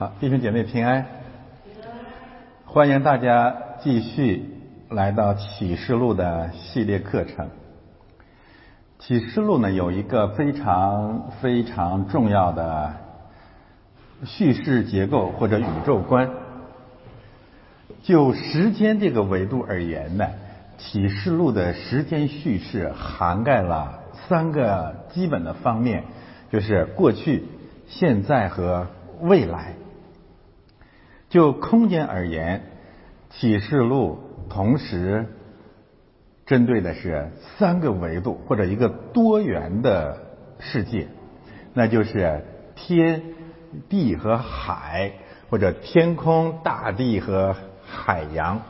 好，弟兄姐妹平安，欢迎大家继续来到启示录的系列课程。启示录呢有一个非常非常重要的叙事结构或者宇宙观。就时间这个维度而言呢，启示录的时间叙事涵盖了三个基本的方面，就是过去、现在和未来。就空间而言，启示录同时针对的是三个维度或者一个多元的世界，那就是天地和海，或者天空、大地和海洋。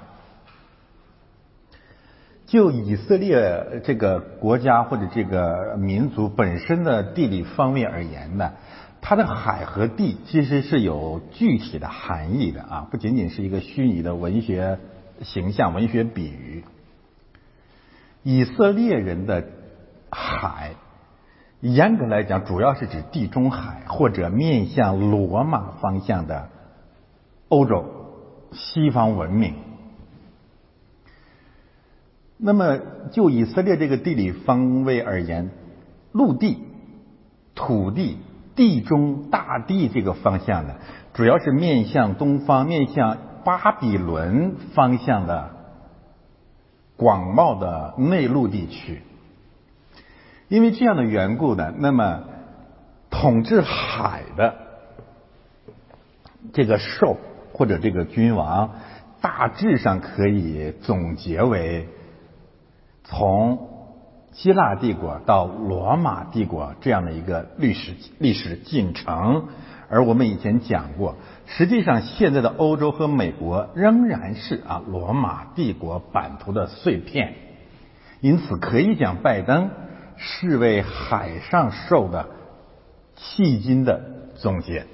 就以色列这个国家或者这个民族本身的地理方面而言呢？它的海和地其实是有具体的含义的啊，不仅仅是一个虚拟的文学形象、文学比喻。以色列人的海，严格来讲，主要是指地中海或者面向罗马方向的欧洲西方文明。那么，就以色列这个地理方位而言，陆地、土地。地中大地这个方向呢，主要是面向东方、面向巴比伦方向的广袤的内陆地区。因为这样的缘故呢，那么统治海的这个兽或者这个君王，大致上可以总结为从。希腊帝国到罗马帝国这样的一个历史历史进程，而我们以前讲过，实际上现在的欧洲和美国仍然是啊罗马帝国版图的碎片，因此可以讲拜登是为海上受的迄今的总结。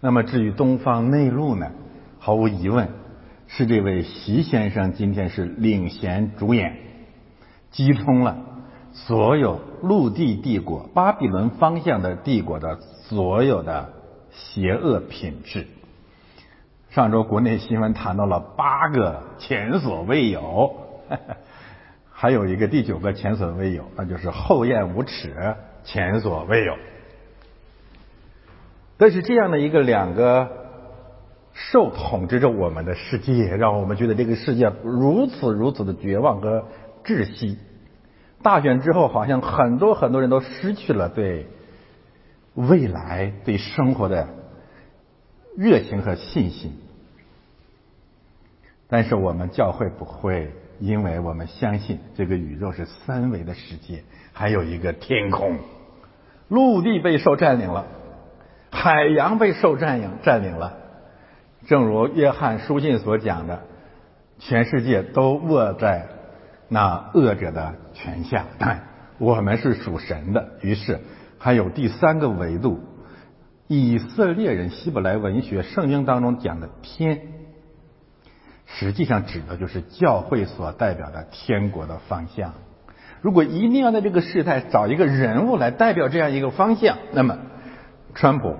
那么至于东方内陆呢，毫无疑问是这位习先生今天是领衔主演。击通了所有陆地帝国、巴比伦方向的帝国的所有的邪恶品质。上周国内新闻谈到了八个前所未有，还有一个第九个前所未有，那就是厚颜无耻，前所未有。但是这样的一个两个受统治着我们的世界，让我们觉得这个世界如此如此的绝望和窒息。大选之后，好像很多很多人都失去了对未来、对生活的热情和信心。但是我们教会不会，因为我们相信这个宇宙是三维的世界，还有一个天空，陆地被受占领了，海洋被受占领占领了。正如约翰书信所讲的，全世界都握在。那恶者的权下，我们是属神的。于是还有第三个维度，以色列人希伯来文学圣经当中讲的天，实际上指的就是教会所代表的天国的方向。如果一定要在这个时代找一个人物来代表这样一个方向，那么川普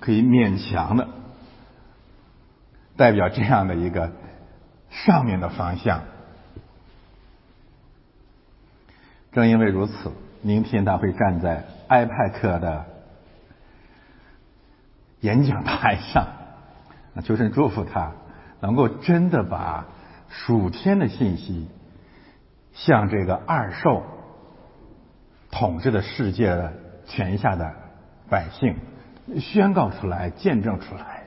可以勉强的代表这样的一个上面的方向。正因为如此，明天他会站在埃派克的演讲台上。求神祝福他，能够真的把属天的信息向这个二兽统治的世界的权下的百姓宣告出来、见证出来。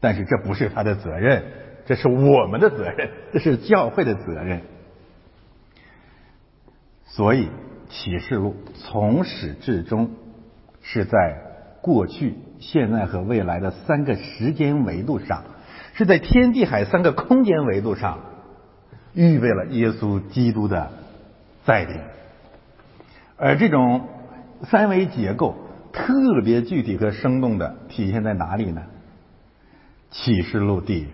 但是这不是他的责任，这是我们的责任，这是教会的责任。所以，启示录从始至终是在过去、现在和未来的三个时间维度上，是在天地海三个空间维度上，预备了耶稣基督的再临。而这种三维结构特别具体和生动的体现在哪里呢？启示录第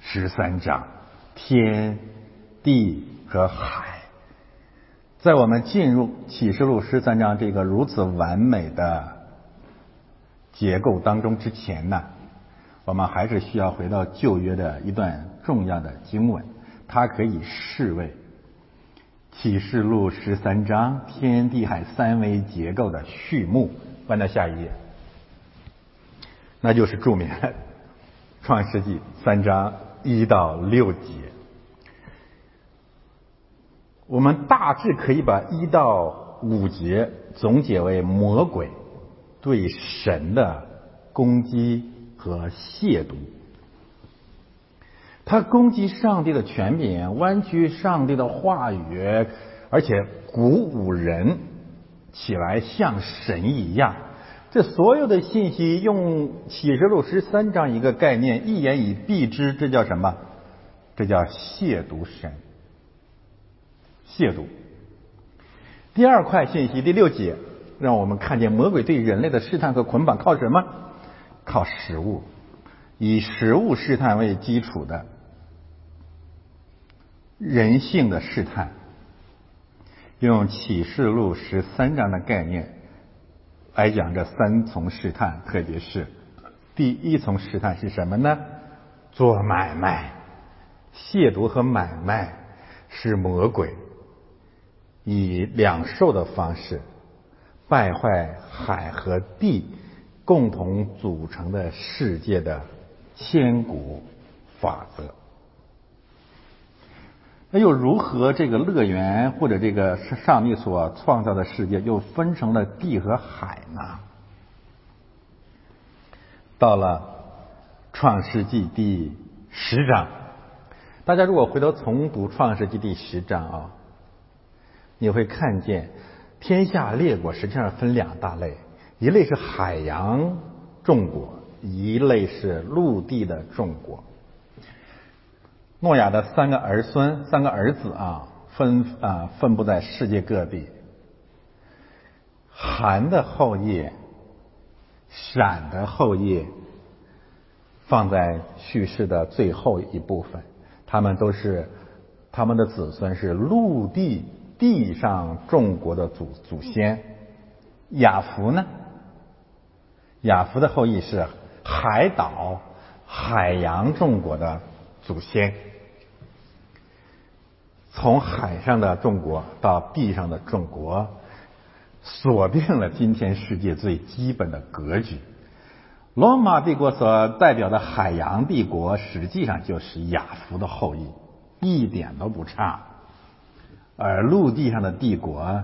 十三章，天地和海。在我们进入启示录十三章这个如此完美的结构当中之前呢，我们还是需要回到旧约的一段重要的经文，它可以视为启示录十三章天地海三维结构的序幕。翻到下一页，那就是著名的创世纪三章一到六节。我们大致可以把一到五节总结为魔鬼。对神的攻击和亵渎，他攻击上帝的权柄，弯曲上帝的话语，而且鼓舞人起来像神一样。这所有的信息用启示录十三章一个概念一言以蔽之，这叫什么？这叫亵渎神，亵渎。第二块信息，第六节。让我们看见魔鬼对人类的试探和捆绑靠什么？靠食物，以食物试探为基础的人性的试探。用启示录十三章的概念来讲，这三重试探，特别是第一重试探是什么呢？做买卖、亵渎和买卖是魔鬼以两兽的方式。败坏海和地共同组成的世界的千古法则。那又如何这个乐园或者这个上帝所创造的世界又分成了地和海呢？到了创世纪第十章，大家如果回头重读创世纪第十章啊，你会看见。天下列国实际上分两大类，一类是海洋众国，一类是陆地的众国。诺亚的三个儿孙、三个儿子啊，分啊分布在世界各地。寒的后裔、闪的后裔放在叙事的最后一部分，他们都是他们的子孙是陆地。地上众国的祖祖先，雅福呢？雅福的后裔是海岛、海洋众国的祖先。从海上的众国到地上的众国，锁定了今天世界最基本的格局。罗马帝国所代表的海洋帝国，实际上就是雅福的后裔，一点都不差。而陆地上的帝国，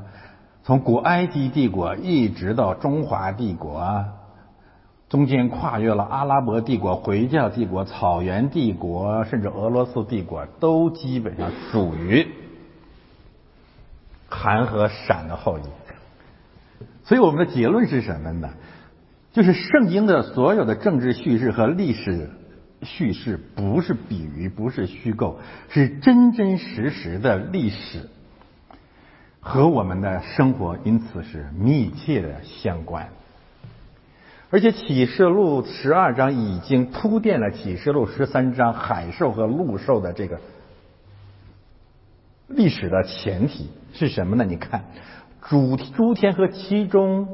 从古埃及帝国一直到中华帝国，中间跨越了阿拉伯帝国、回教帝国、草原帝国，甚至俄罗斯帝国，都基本上属于韩和闪的后裔。所以我们的结论是什么呢？就是圣经的所有的政治叙事和历史叙事，不是比喻，不是虚构，是真真实实的历史。和我们的生活因此是密切的相关，而且启示录十二章已经铺垫了启示录十三章海兽和陆兽的这个历史的前提是什么呢？你看，主诸天和其中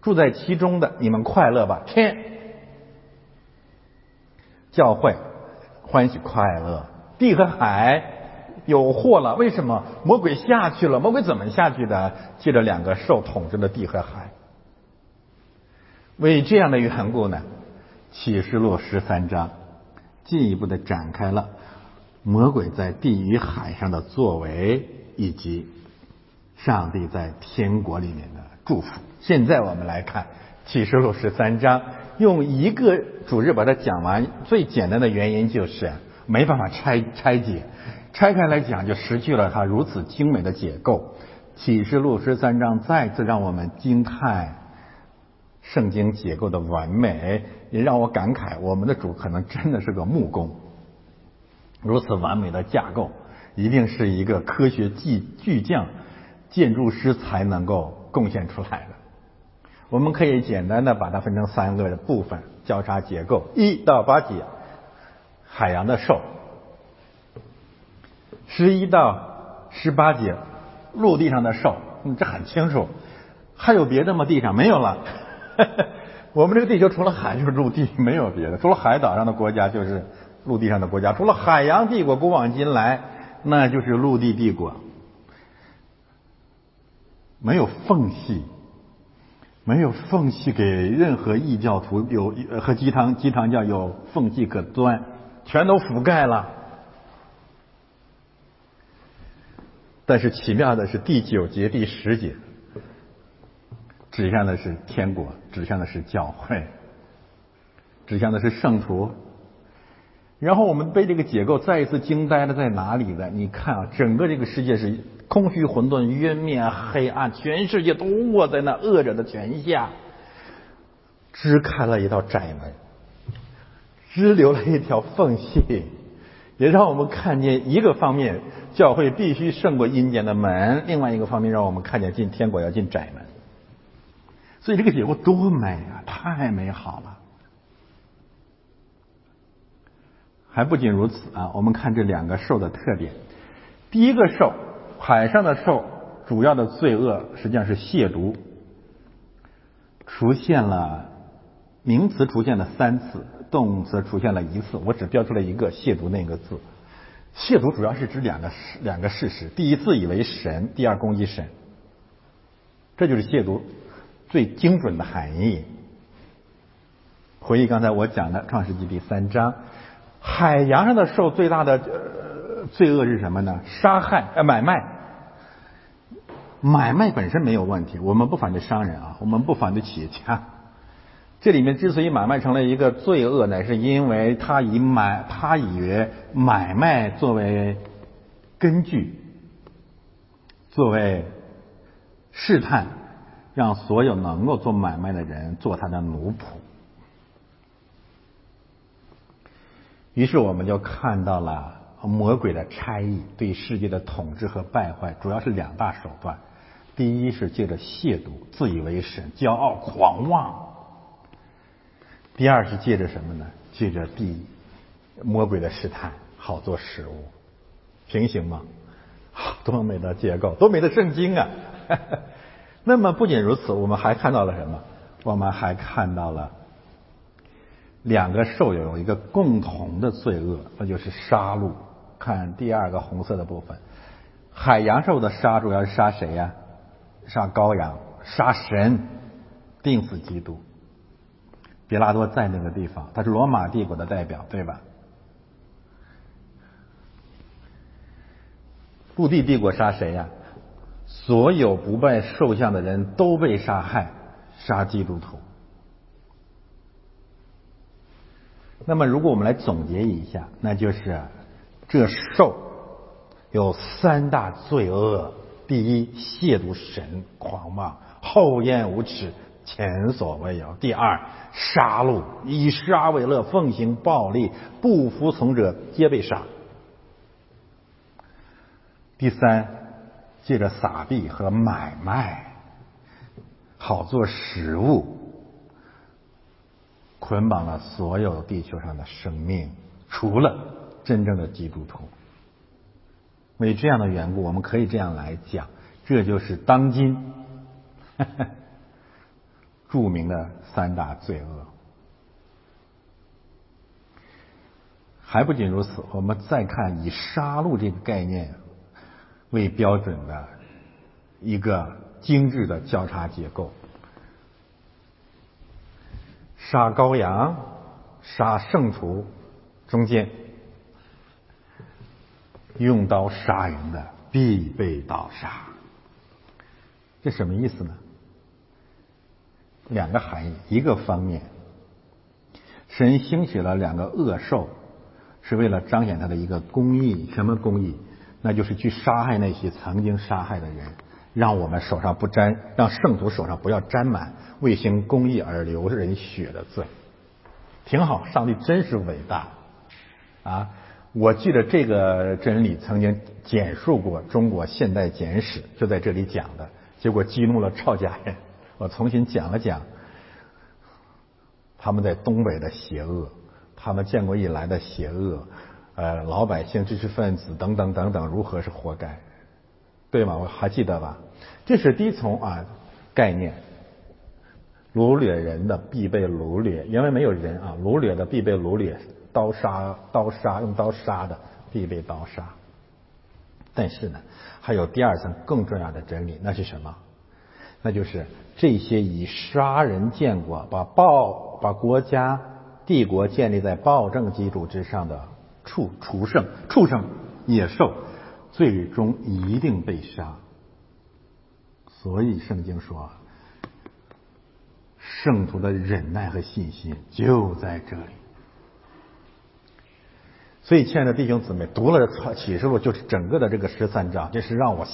住在其中的，你们快乐吧！天教会欢喜快乐，地和海。有祸了！为什么魔鬼下去了？魔鬼怎么下去的？借着两个受统治的地和海。为这样的缘故呢，启示录十三章进一步的展开了魔鬼在地与海上的作为，以及上帝在天国里面的祝福。现在我们来看启示录十三章，用一个主日把它讲完。最简单的原因就是没办法拆拆解。拆开来讲，就失去了它如此精美的结构。启示录十三章再次让我们惊叹圣经结构的完美，也让我感慨，我们的主可能真的是个木工。如此完美的架构，一定是一个科学巨巨匠、建筑师才能够贡献出来的。我们可以简单的把它分成三个部分交叉结构：一到八节，海洋的兽。十一到十八节，陆地上的兽，这很清楚。还有别的吗？地上没有了。我们这个地球除了海就是陆地，没有别的。除了海岛上的国家就是陆地上的国家，除了海洋帝国古往今来，那就是陆地帝国，没有缝隙，没有缝隙给任何异教徒有和鸡汤鸡汤教有缝隙可钻，全都覆盖了。但是奇妙的是第九节第十节。指向的是天国，指向的是教会，指向的是圣徒。然后我们被这个结构再一次惊呆了，在哪里呢？你看啊，整个这个世界是空虚、混沌、渊面、黑暗，全世界都握在那恶者的权下。支开了一道窄门，支留了一条缝隙，也让我们看见一个方面，教会必须胜过阴间的门；另外一个方面，让我们看见进天国要进窄门。所以这个结果多美啊，太美好了！还不仅如此啊，我们看这两个兽的特点。第一个兽，海上的兽，主要的罪恶实际上是亵渎，出现了名词出现了三次，动词出现了一次，我只标出了一个亵渎那个字。亵渎主要是指两个两个事实：第一，自以为神；第二，攻击神。这就是亵渎。最精准的含义。回忆刚才我讲的《创世纪》第三章，海洋上的兽最大的罪恶是什么呢？杀害呃买卖。买卖本身没有问题，我们不反对商人啊，我们不反对企业家。这里面之所以买卖成了一个罪恶，乃是因为他以买他以买卖作为根据，作为试探。让所有能够做买卖的人做他的奴仆，于是我们就看到了魔鬼的差异对世界的统治和败坏，主要是两大手段：第一是借着亵渎、自以为神、骄傲、狂妄；第二是借着什么呢？借着地魔鬼的试探，好做食物。平行吗？多美的结构，多美的圣经啊！那么不仅如此，我们还看到了什么？我们还看到了两个兽有一个共同的罪恶，那就是杀戮。看第二个红色的部分，海洋兽的杀主要是杀谁呀？杀羔羊，杀神，定死基督。比拉多在那个地方，他是罗马帝国的代表，对吧？陆地帝国杀谁呀？所有不拜兽像的人都被杀害，杀基督徒。那么，如果我们来总结一下，那就是这兽有三大罪恶：第一，亵渎神，狂妄、厚颜无耻，前所未有；第二，杀戮，以杀为乐，奉行暴力，不服从者皆被杀；第三。借着撒币和买卖，好做食物，捆绑了所有地球上的生命，除了真正的基督徒。为这样的缘故，我们可以这样来讲，这就是当今著名的三大罪恶。还不仅如此，我们再看以杀戮这个概念。为标准的一个精致的交叉结构，杀羔羊、杀圣徒，中间用刀杀人的必被刀杀，这什么意思呢？两个含义，一个方面，神兴起了两个恶兽，是为了彰显他的一个公义，什么公义？那就是去杀害那些曾经杀害的人，让我们手上不沾，让圣徒手上不要沾满为行公义而流人血的罪，挺好。上帝真是伟大啊！我记得这个真理曾经简述过《中国现代简史》，就在这里讲的，结果激怒了抄家人。我重新讲了讲他们在东北的邪恶，他们建国以来的邪恶。呃，老百姓、知识分子等等等等，如何是活该？对吗？我还记得吧？这是第一层啊概念。掳掠人的必被掳掠，因为没有人啊，掳掠的必被掳掠，刀杀刀杀用刀杀的必被刀杀。但是呢，还有第二层更重要的真理，那是什么？那就是这些以杀人建国、把暴、把国家、帝国建立在暴政基础之上的畜畜生、畜生、野兽，最终一定被杀。所以圣经说。圣徒的忍耐和信心就在这里。所以，亲爱的弟兄姊妹，读了启示录，就是整个的这个十三章，这是让我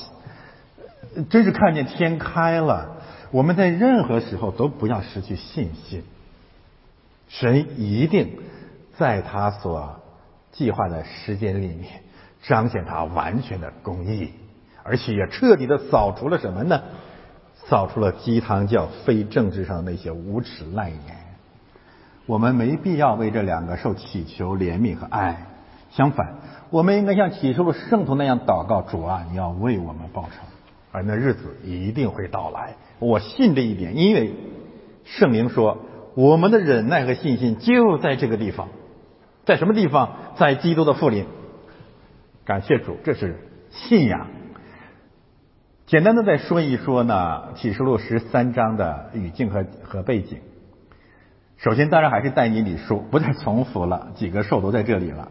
真是看见天开了。我们在任何时候都不要失去信心，神一定在他所计划的时间里面彰显他完全的公义，而且也彻底的扫除了什么呢？扫除了鸡汤教非政治上的那些无耻烂言，我们没必要为这两个受祈求怜悯和爱。相反，我们应该像起初的圣徒那样祷告：主啊，你要为我们报仇，而那日子一定会到来。我信这一点，因为圣灵说，我们的忍耐和信心就在这个地方，在什么地方？在基督的复临。感谢主，这是信仰。简单的再说一说呢，《启示录》十三章的语境和和背景。首先，当然还是带你理书，不再重复了，几个兽都在这里了。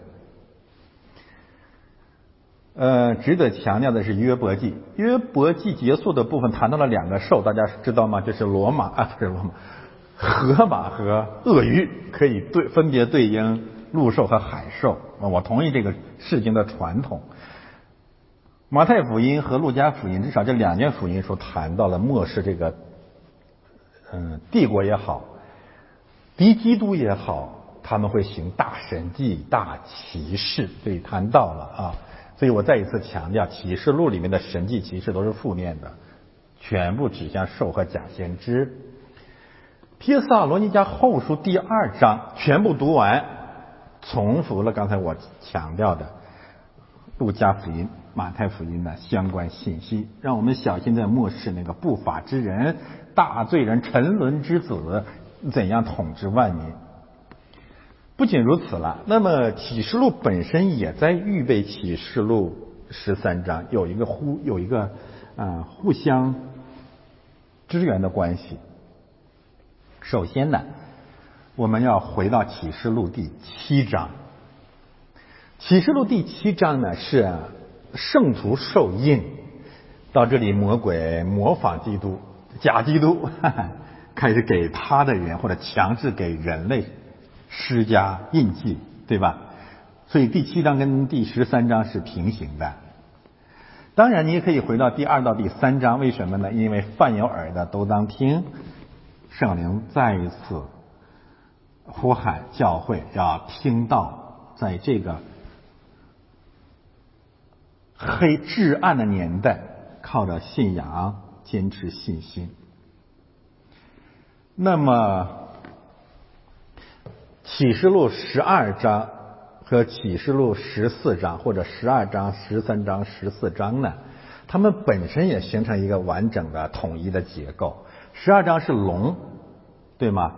呃，值得强调的是约伯记，约伯记结束的部分谈到了两个兽，大家知道吗？就是罗马啊，不是罗马，河马和鳄鱼可以对分别对应陆兽和海兽。我同意这个事情的传统。马太福音和路加福音，至少这两卷福音书谈到了末世这个，嗯，帝国也好，敌基督也好，他们会行大神迹、大奇事，所以谈到了啊。所以我再一次强调，启示录里面的神迹奇事都是负面的，全部指向兽和假先知。帖萨罗尼迦后书第二章全部读完，重复了刚才我强调的路加福音。马太福音的相关信息，让我们小心在漠视那个不法之人、大罪人、沉沦之子怎样统治万民。不仅如此了，那么启示录本身也在预备启示录十三章，有一个互有一个啊互相支援的关系。首先呢，我们要回到启示录第七章。启示录第七章呢是。圣徒受印，到这里魔鬼模仿基督，假基督 开始给他的人或者强制给人类施加印记，对吧？所以第七章跟第十三章是平行的。当然，你也可以回到第二到第三章，为什么呢？因为犯有耳的都当听，圣灵再一次呼喊教会要听到，在这个。黑至暗的年代，靠着信仰坚持信心。那么，启示录十二章和启示录十四章，或者十二章、十三章、十四章呢？它们本身也形成一个完整的、统一的结构。十二章是龙，对吗？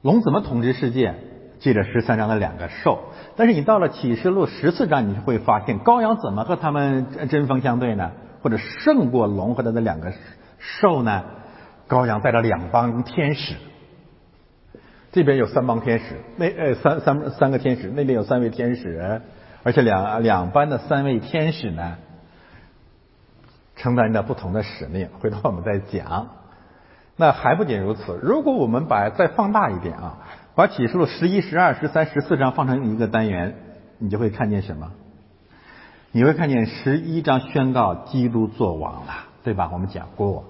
龙怎么统治世界？记着十三章的两个兽，但是你到了启示录十四章，你会发现羔羊怎么和他们针锋相对呢？或者胜过龙和他的两个兽呢？羔羊带着两帮天使，这边有三帮天使，那呃三三三个天使，那边有三位天使，而且两两班的三位天使呢，承担着不同的使命。回头我们再讲。那还不仅如此，如果我们把再放大一点啊。把启示录十一、十二、十三、十四章放成一个单元，你就会看见什么？你会看见十一章宣告基督作王了，对吧？我们讲过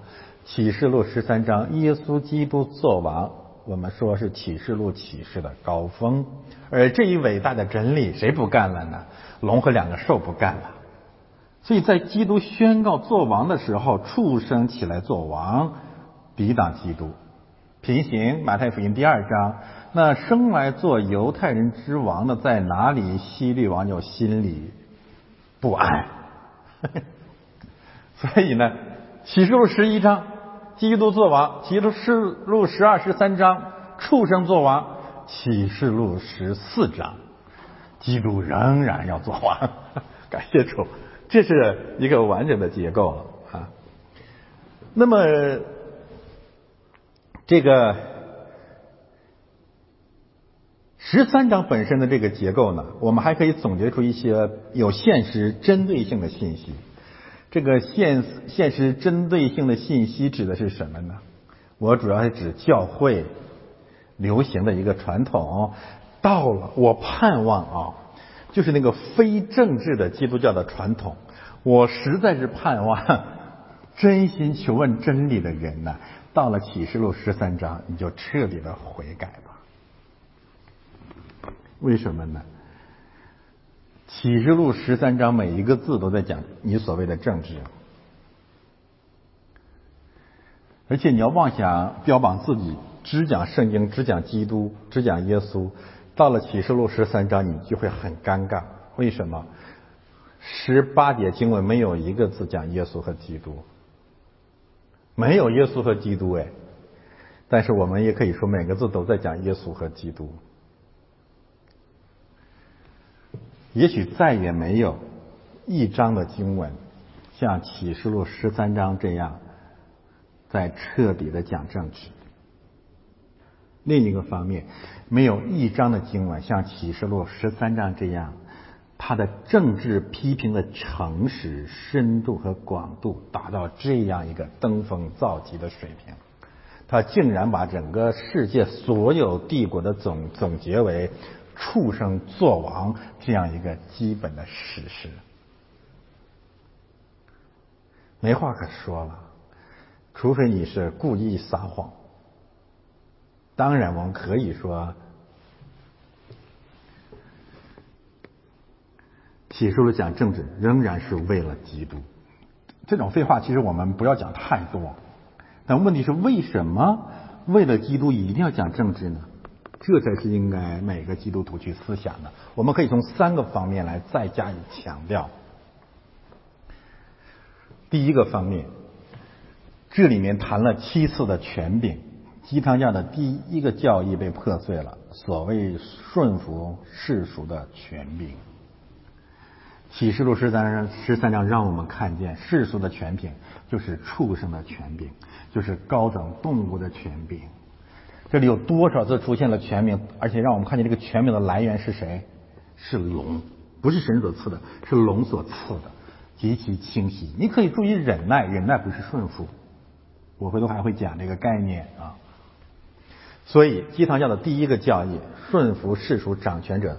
启示录十三章耶稣基督作王，我们说是启示录启示的高峰。而这一伟大的真理，谁不干了呢？龙和两个兽不干了。所以在基督宣告作王的时候，畜生起来作王，抵挡基督。平行马太福音第二章。那生来做犹太人之王的在哪里？希律王就心里不安。所以呢，启示录十一章基督做王，启示录十二十三章，畜生做王，启示录十四章，基督仍然要做王。感谢主，这是一个完整的结构了啊。那么这个十三章本身的这个结构呢，我们还可以总结出一些有现实针对性的信息。这个现现实针对性的信息指的是什么呢？我主要是指教会流行的一个传统，到了我盼望啊，就是那个非政治的基督教的传统，我实在是盼望 真心求问真理的人呢，到了启示录十三章，你就彻底的悔改吧。为什么呢？启示录十三章每一个字都在讲你所谓的政治，而且你要妄想标榜自己只讲圣经、只讲基督、只讲耶稣，到了启示录十三章你就会很尴尬。为什么？十八节经文没有一个字讲耶稣和基督，没有耶稣和基督哎，但是我们也可以说每个字都在讲耶稣和基督。也许再也没有一章的经文像启示录十三章这样在彻底的讲政治。另一个方面，没有一章的经文像启示录十三章这样，它的政治批评的诚实、深度和广度达到这样一个登峰造极的水平。他竟然把整个世界所有帝国的总总结为。畜生做王这样一个基本的事实，没话可说了。除非你是故意撒谎，当然我们可以说，起诉了讲政治仍然是为了基督。这种废话其实我们不要讲太多，但问题是为什么为了基督一定要讲政治呢？这才是应该每个基督徒去思想的。我们可以从三个方面来再加以强调。第一个方面，这里面谈了七次的权柄，鸡汤教的第一个教义被破碎了，所谓顺服世俗的权柄。启示录十三章十三章让我们看见世俗的权柄就是畜生的权柄，就是高等动物的权柄。这里有多少次出现了权柄，而且让我们看见这个权柄的来源是谁？是龙，不是神所赐的，是龙所赐的，极其清晰。你可以注意忍耐，忍耐不是顺服。我回头还会讲这个概念啊。所以基堂教的第一个教义，顺服世俗掌权者，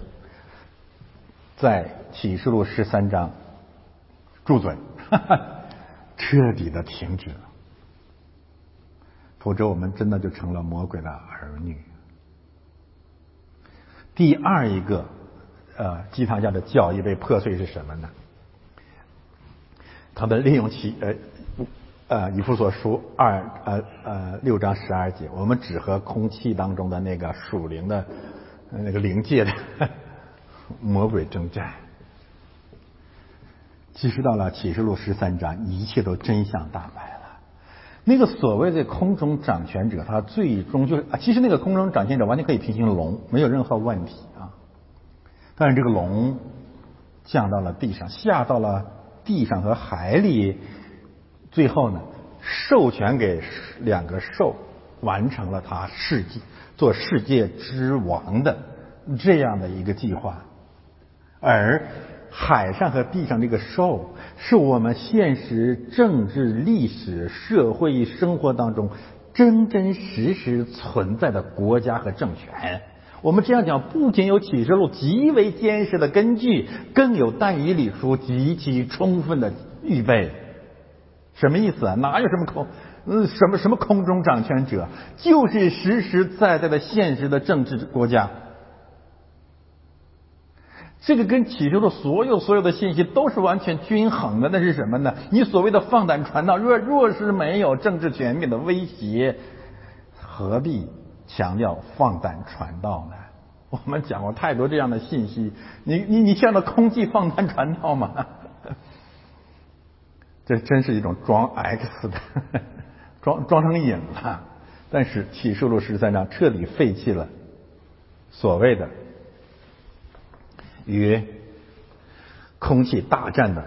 在启示录十三章住嘴，彻底的停止。否则，我们真的就成了魔鬼的儿女。第二一个，呃，鸡汤家的教义被破碎是什么呢？他们利用其呃呃以弗所书二呃呃六章十二节，我们只和空气当中的那个属灵的那个灵界的魔鬼征战。其实到了启示录十三章，一切都真相大白。那个所谓的空中掌权者，他最终就是啊，其实那个空中掌权者完全可以平行龙，没有任何问题啊。但是这个龙降到了地上，下到了地上和海里，最后呢，授权给两个兽，完成了他世界做世界之王的这样的一个计划，而。海上和地上这个兽，是我们现实政治、历史、社会生活当中真真实实存在的国家和政权。我们这样讲，不仅有启示录极为坚实的根据，更有但以理书极其充分的预备。什么意思啊？哪有什么空？嗯，什么什么空中掌权者，就是实实在在的现实的政治国家。这个跟启示录所有所有的信息都是完全均衡的，那是什么呢？你所谓的放胆传道，若若是没有政治权柄的威胁，何必强调放胆传道呢？我们讲过太多这样的信息，你你你向着空气放胆传道吗？这真是一种装 X 的 装装成瘾了。但是启示录十三章彻底废弃了所谓的与空气大战的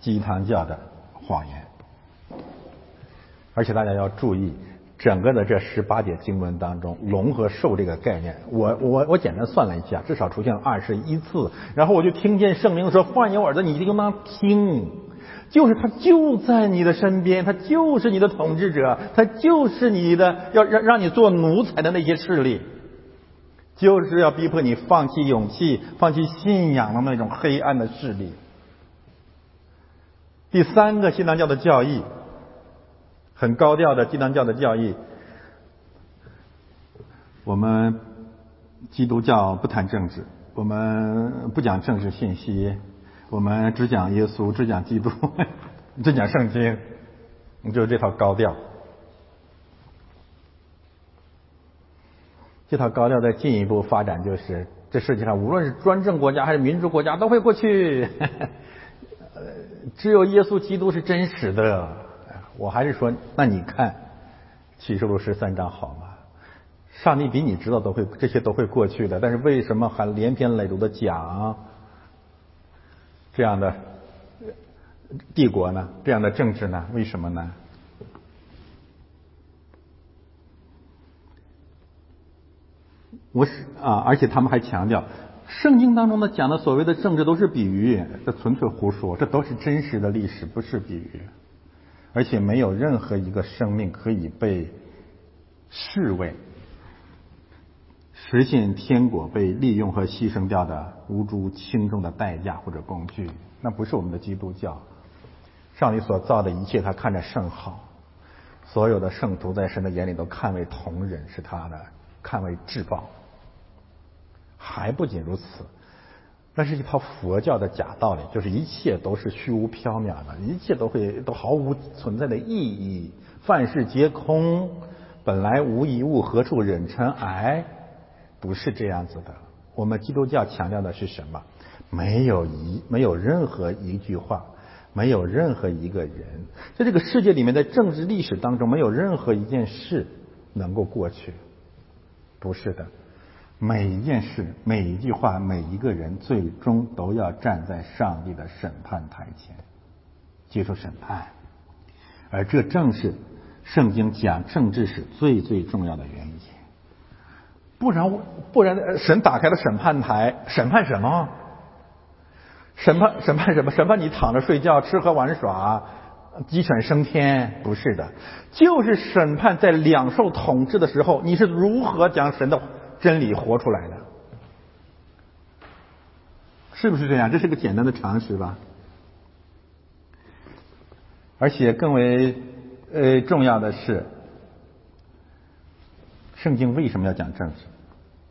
鸡汤教的谎言。而且大家要注意，整个的这十八节经文当中，龙和兽这个概念，我我我简单算了一下，至少出现了二十一次。然后我就听见圣灵说：“换有耳朵，你就应当听。”就是他就在你的身边，他就是你的统治者，他就是你的要让让你做奴才的那些势力，就是要逼迫你放弃勇气、放弃信仰的那种黑暗的势力。第三个西南教的教义。很高调的新南教的教义，我们基督教不谈政治，我们不讲政治信息，我们只讲耶稣，只讲基督，只讲圣经，就是这套高调。这套高调再进一步发展，就是这世界上无论是专政国家还是民主国家都会过去，呃只有耶稣基督是真实的。我还是说，那你看启示录十三章好吗？上帝比你知道都会这些都会过去的，但是为什么还连篇累牍的讲这样的帝国呢？这样的政治呢？为什么呢？我是啊，而且他们还强调，圣经当中的讲的所谓的政治都是比喻，这纯粹胡说，这都是真实的历史，不是比喻。而且没有任何一个生命可以被视为实现天国被利用和牺牲掉的无足轻重的代价或者工具。那不是我们的基督教。上帝所造的一切，他看着甚好。所有的圣徒在神的眼里都看为同人，是他的看为至宝。还不仅如此。那是一套佛教的假道理，就是一切都是虚无缥缈的，一切都会都毫无存在的意义，万事皆空，本来无一物，何处惹尘埃？不是这样子的。我们基督教强调的是什么？没有一没有任何一句话，没有任何一个人，在这个世界里面的政治历史当中，没有任何一件事能够过去。不是的。每一件事、每一句话、每一个人，最终都要站在上帝的审判台前接受审判，而这正是圣经讲政治史最最重要的原因。不然，不然，神打开了审判台，审判什么？审判审判什么？审判你躺着睡觉、吃喝玩耍、鸡犬升天？不是的，就是审判在两受统治的时候，你是如何讲神的？真理活出来的，是不是这样？这是个简单的常识吧。而且更为呃重要的是，圣经为什么要讲政治？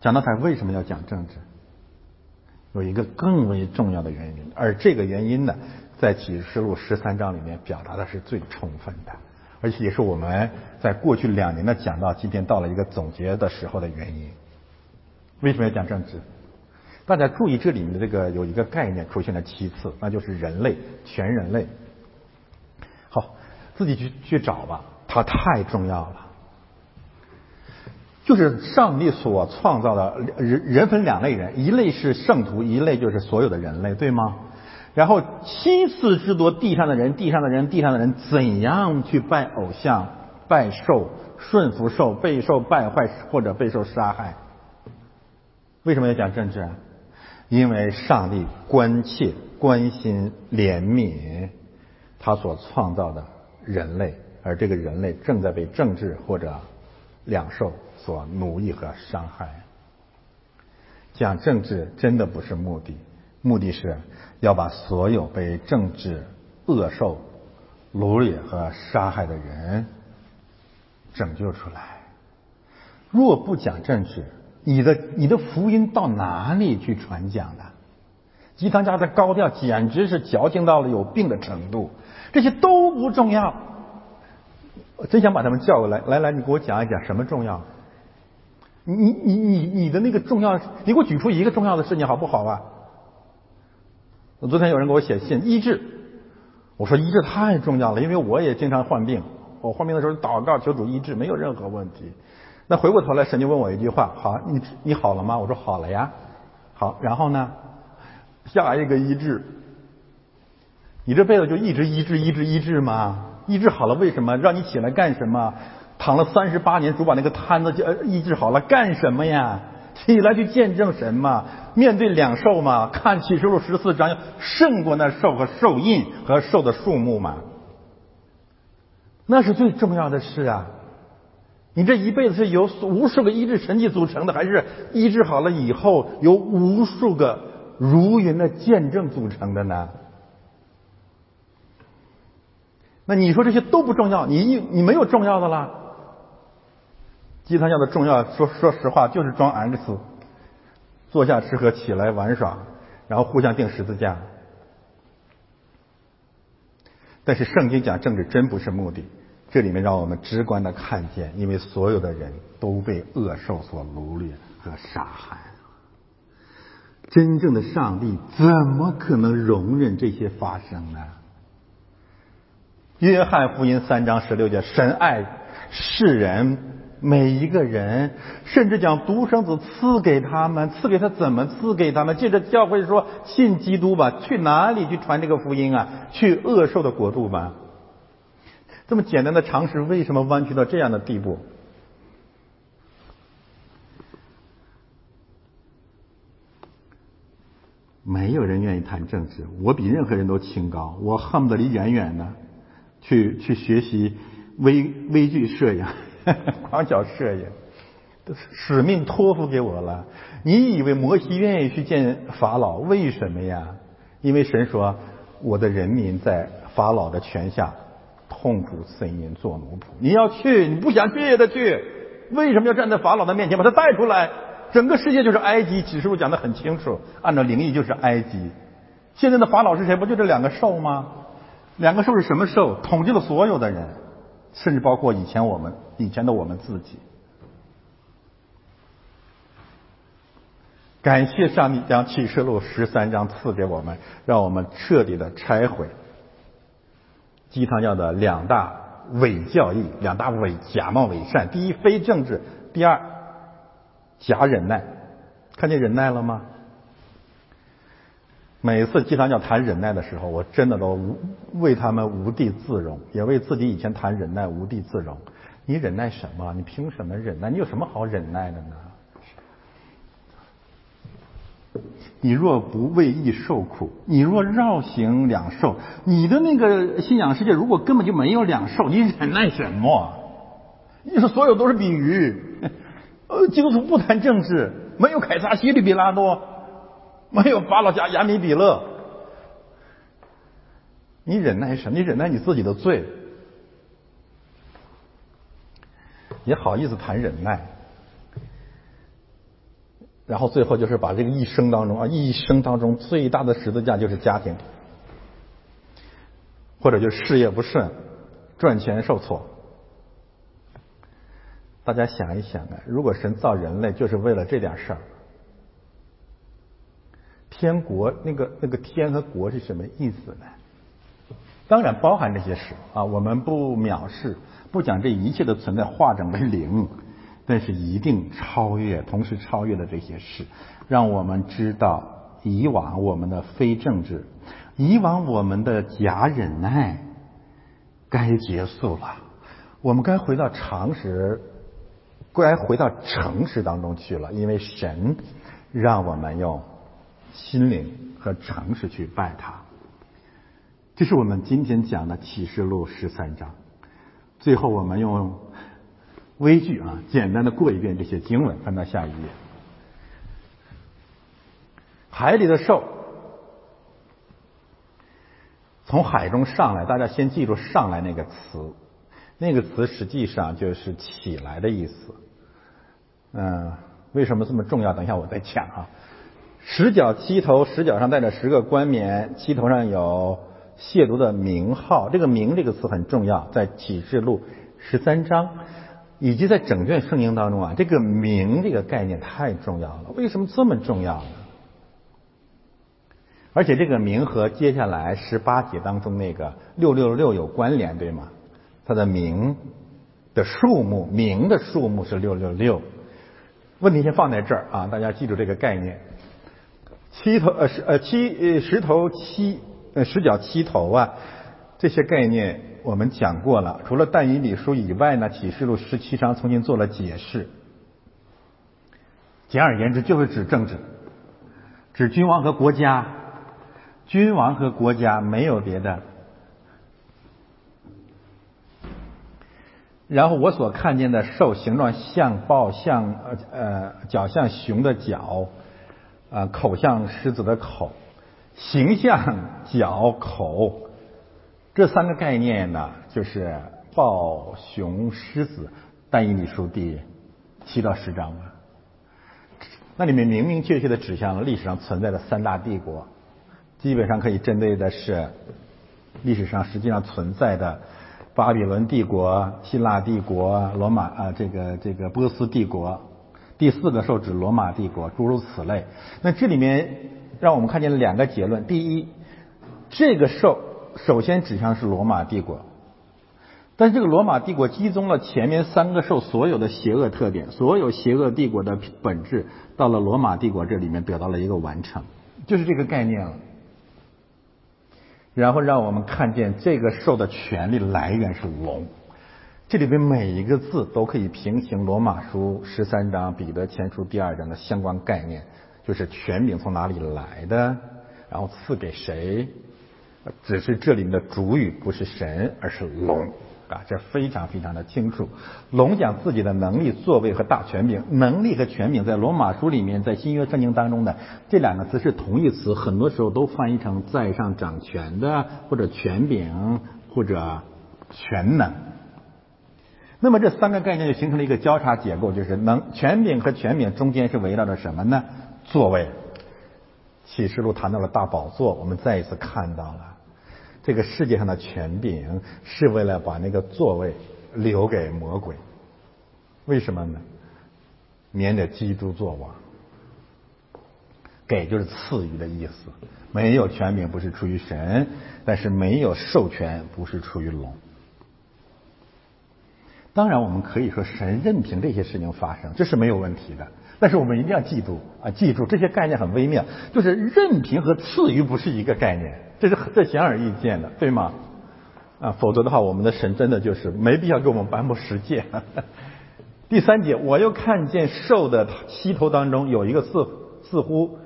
讲到他为什么要讲政治，有一个更为重要的原因，而这个原因呢，在启示录十三章里面表达的是最充分的，而且也是我们在过去两年的讲到今天到了一个总结的时候的原因。为什么要讲政治？大家注意这里面的这个有一个概念出现了七次，那就是人类，全人类。好，自己去去找吧，它太重要了。就是上帝所创造的人，人分两类人，一类是圣徒，一类就是所有的人类，对吗？然后七次之多，地上的人，地上的人，地上的人怎样去拜偶像、拜兽、顺服兽、备受败坏或者备受杀害？为什么要讲政治啊？因为上帝关切、关心、怜悯他所创造的人类，而这个人类正在被政治或者两兽所奴役和伤害。讲政治真的不是目的，目的是要把所有被政治恶兽奴役和杀害的人拯救出来。若不讲政治，你的你的福音到哪里去传讲的？鸡汤家的高调简直是矫情到了有病的程度。这些都不重要，我真想把他们叫过来，来来，你给我讲一讲什么重要？你你你你你的那个重要，你给我举出一个重要的事情好不好啊？我昨天有人给我写信医治，我说医治太重要了，因为我也经常患病，我患病的时候祷告求主医治，没有任何问题。那回过头来，神就问我一句话：好，你你好了吗？我说好了呀。好，然后呢？下一个医治，你这辈子就一直医治、医治、医治吗？医治好了，为什么让你起来干什么？躺了三十八年，主把那个瘫子呃医治好了，干什么呀？起来去见证神嘛？面对两兽嘛？看启示录十四章，胜过那兽和兽印和兽的数目嘛？那是最重要的事啊！你这一辈子是由无数个医治神迹组成的，还是医治好了以后由无数个如云的见证组成的呢？那你说这些都不重要，你你没有重要的了。鸡汤教的重要，说说实话就是装 X，坐下吃喝，起来玩耍，然后互相定十字架。但是圣经讲政治真不是目的，这里面让我们直观的看见，因为所有的人都被恶兽所掳掠和杀害。真正的上帝怎么可能容忍这些发生呢？约翰福音三章十六节，神爱世人每一个人，甚至将独生子赐给他们，赐给他怎么赐给他们？借着教会说信基督吧，去哪里去传这个福音啊？去恶兽的国度吧。这么简单的常识，为什么弯曲到这样的地步？没有人愿意谈政治，我比任何人都清高，我恨不得离远远的，去去学习微微距摄影。广角摄影，都使命托付给我了。你以为摩西愿意去见法老？为什么呀？因为神说，我的人民在法老的权下痛苦呻吟，做奴仆。你要去，你不想去也得去。为什么要站在法老的面前把他带出来？整个世界就是埃及，启示录讲的很清楚，按照灵异就是埃及。现在的法老是谁？不就这两个兽吗？两个兽是什么兽？统计了所有的人。甚至包括以前我们以前的我们自己，感谢上帝将启示录十三章赐给我们，让我们彻底的拆毁鸡汤教的两大伪教义，两大伪假冒伪善。第一，非政治；第二，假忍耐。看见忍耐了吗？每次鸡汤教谈忍耐的时候，我真的都无为他们无地自容，也为自己以前谈忍耐无地自容。你忍耐什么？你凭什么忍耐？你有什么好忍耐的呢？你若不为义受苦，你若绕行两受，你的那个信仰世界如果根本就没有两受，你忍耐什么？你说所有都是比喻。呃，基督徒不谈政治，没有凯撒、西里比拉多。没有法老加亚米比勒，你忍耐什么？你忍耐你自己的罪，也好意思谈忍耐？然后最后就是把这个一生当中啊，一生当中最大的十字架就是家庭，或者就事业不顺，赚钱受挫。大家想一想啊，如果神造人类就是为了这点事儿。天国那个那个天和国是什么意思呢？当然包含这些事啊，我们不藐视，不讲这一切的存在化整为零，但是一定超越，同时超越了这些事，让我们知道以往我们的非政治，以往我们的假忍耐该结束了，我们该回到常识，该回到诚实当中去了，因为神让我们用。心灵和诚实去拜他，这是我们今天讲的启示录十三章。最后，我们用微句啊，简单的过一遍这些经文，翻到下一页。海里的兽从海中上来，大家先记住“上来”那个词，那个词实际上就是起来的意思。嗯，为什么这么重要？等一下我再讲啊。十角七头，十角上带着十个冠冕，七头上有亵渎的名号。这个“名”这个词很重要，在启示录十三章以及在整卷圣经当中啊，这个“名”这个概念太重要了。为什么这么重要呢？而且这个“名”和接下来十八节当中那个六六六有关联，对吗？它的名的数目，名的数目是六六六。问题先放在这儿啊，大家记住这个概念。七头呃十呃七呃十头七呃十角七头啊，这些概念我们讲过了。除了但以理书以外呢，启示录十七章重新做了解释。简而言之，就是指政治，指君王和国家，君王和国家没有别的。然后我所看见的兽形状像豹，像呃呃脚像熊的脚，啊口像狮子的口，形象脚口这三个概念呢，就是豹熊狮子。但以理书第七到十章嘛，那里面明明确确的指向了历史上存在的三大帝国，基本上可以针对的是历史上实际上存在的。巴比伦帝国、希腊帝国、罗马啊，这个这个波斯帝国，第四个受指罗马帝国，诸如此类。那这里面让我们看见了两个结论：第一，这个兽首先指向是罗马帝国，但是这个罗马帝国集中了前面三个兽所有的邪恶特点，所有邪恶帝国的本质，到了罗马帝国这里面得到了一个完成，就是这个概念了。然后让我们看见这个兽的权力来源是龙，这里边每一个字都可以平行罗马书十三章、彼得前书第二章的相关概念，就是权柄从哪里来的，然后赐给谁，只是这里面的主语不是神，而是龙。啊，这非常非常的清楚。龙讲自己的能力、座位和大权柄，能力和权柄在罗马书里面，在新约圣经当中的这两个词是同义词，很多时候都翻译成在上掌权的，或者权柄，或者全能。那么这三个概念就形成了一个交叉结构，就是能、权柄和权柄中间是围绕着什么呢？座位。启示录谈到了大宝座，我们再一次看到了。这个世界上的权柄是为了把那个座位留给魔鬼，为什么呢？免得基督作王。给就是赐予的意思，没有权柄不是出于神，但是没有授权不是出于龙。当然，我们可以说神任凭这些事情发生，这是没有问题的。但是我们一定要记住啊，记住这些概念很微妙，就是任凭和赐予不是一个概念。这是这显而易见的，对吗？啊，否则的话，我们的神真的就是没必要给我们颁布十诫。第三节，我又看见兽的膝头当中有一个似似乎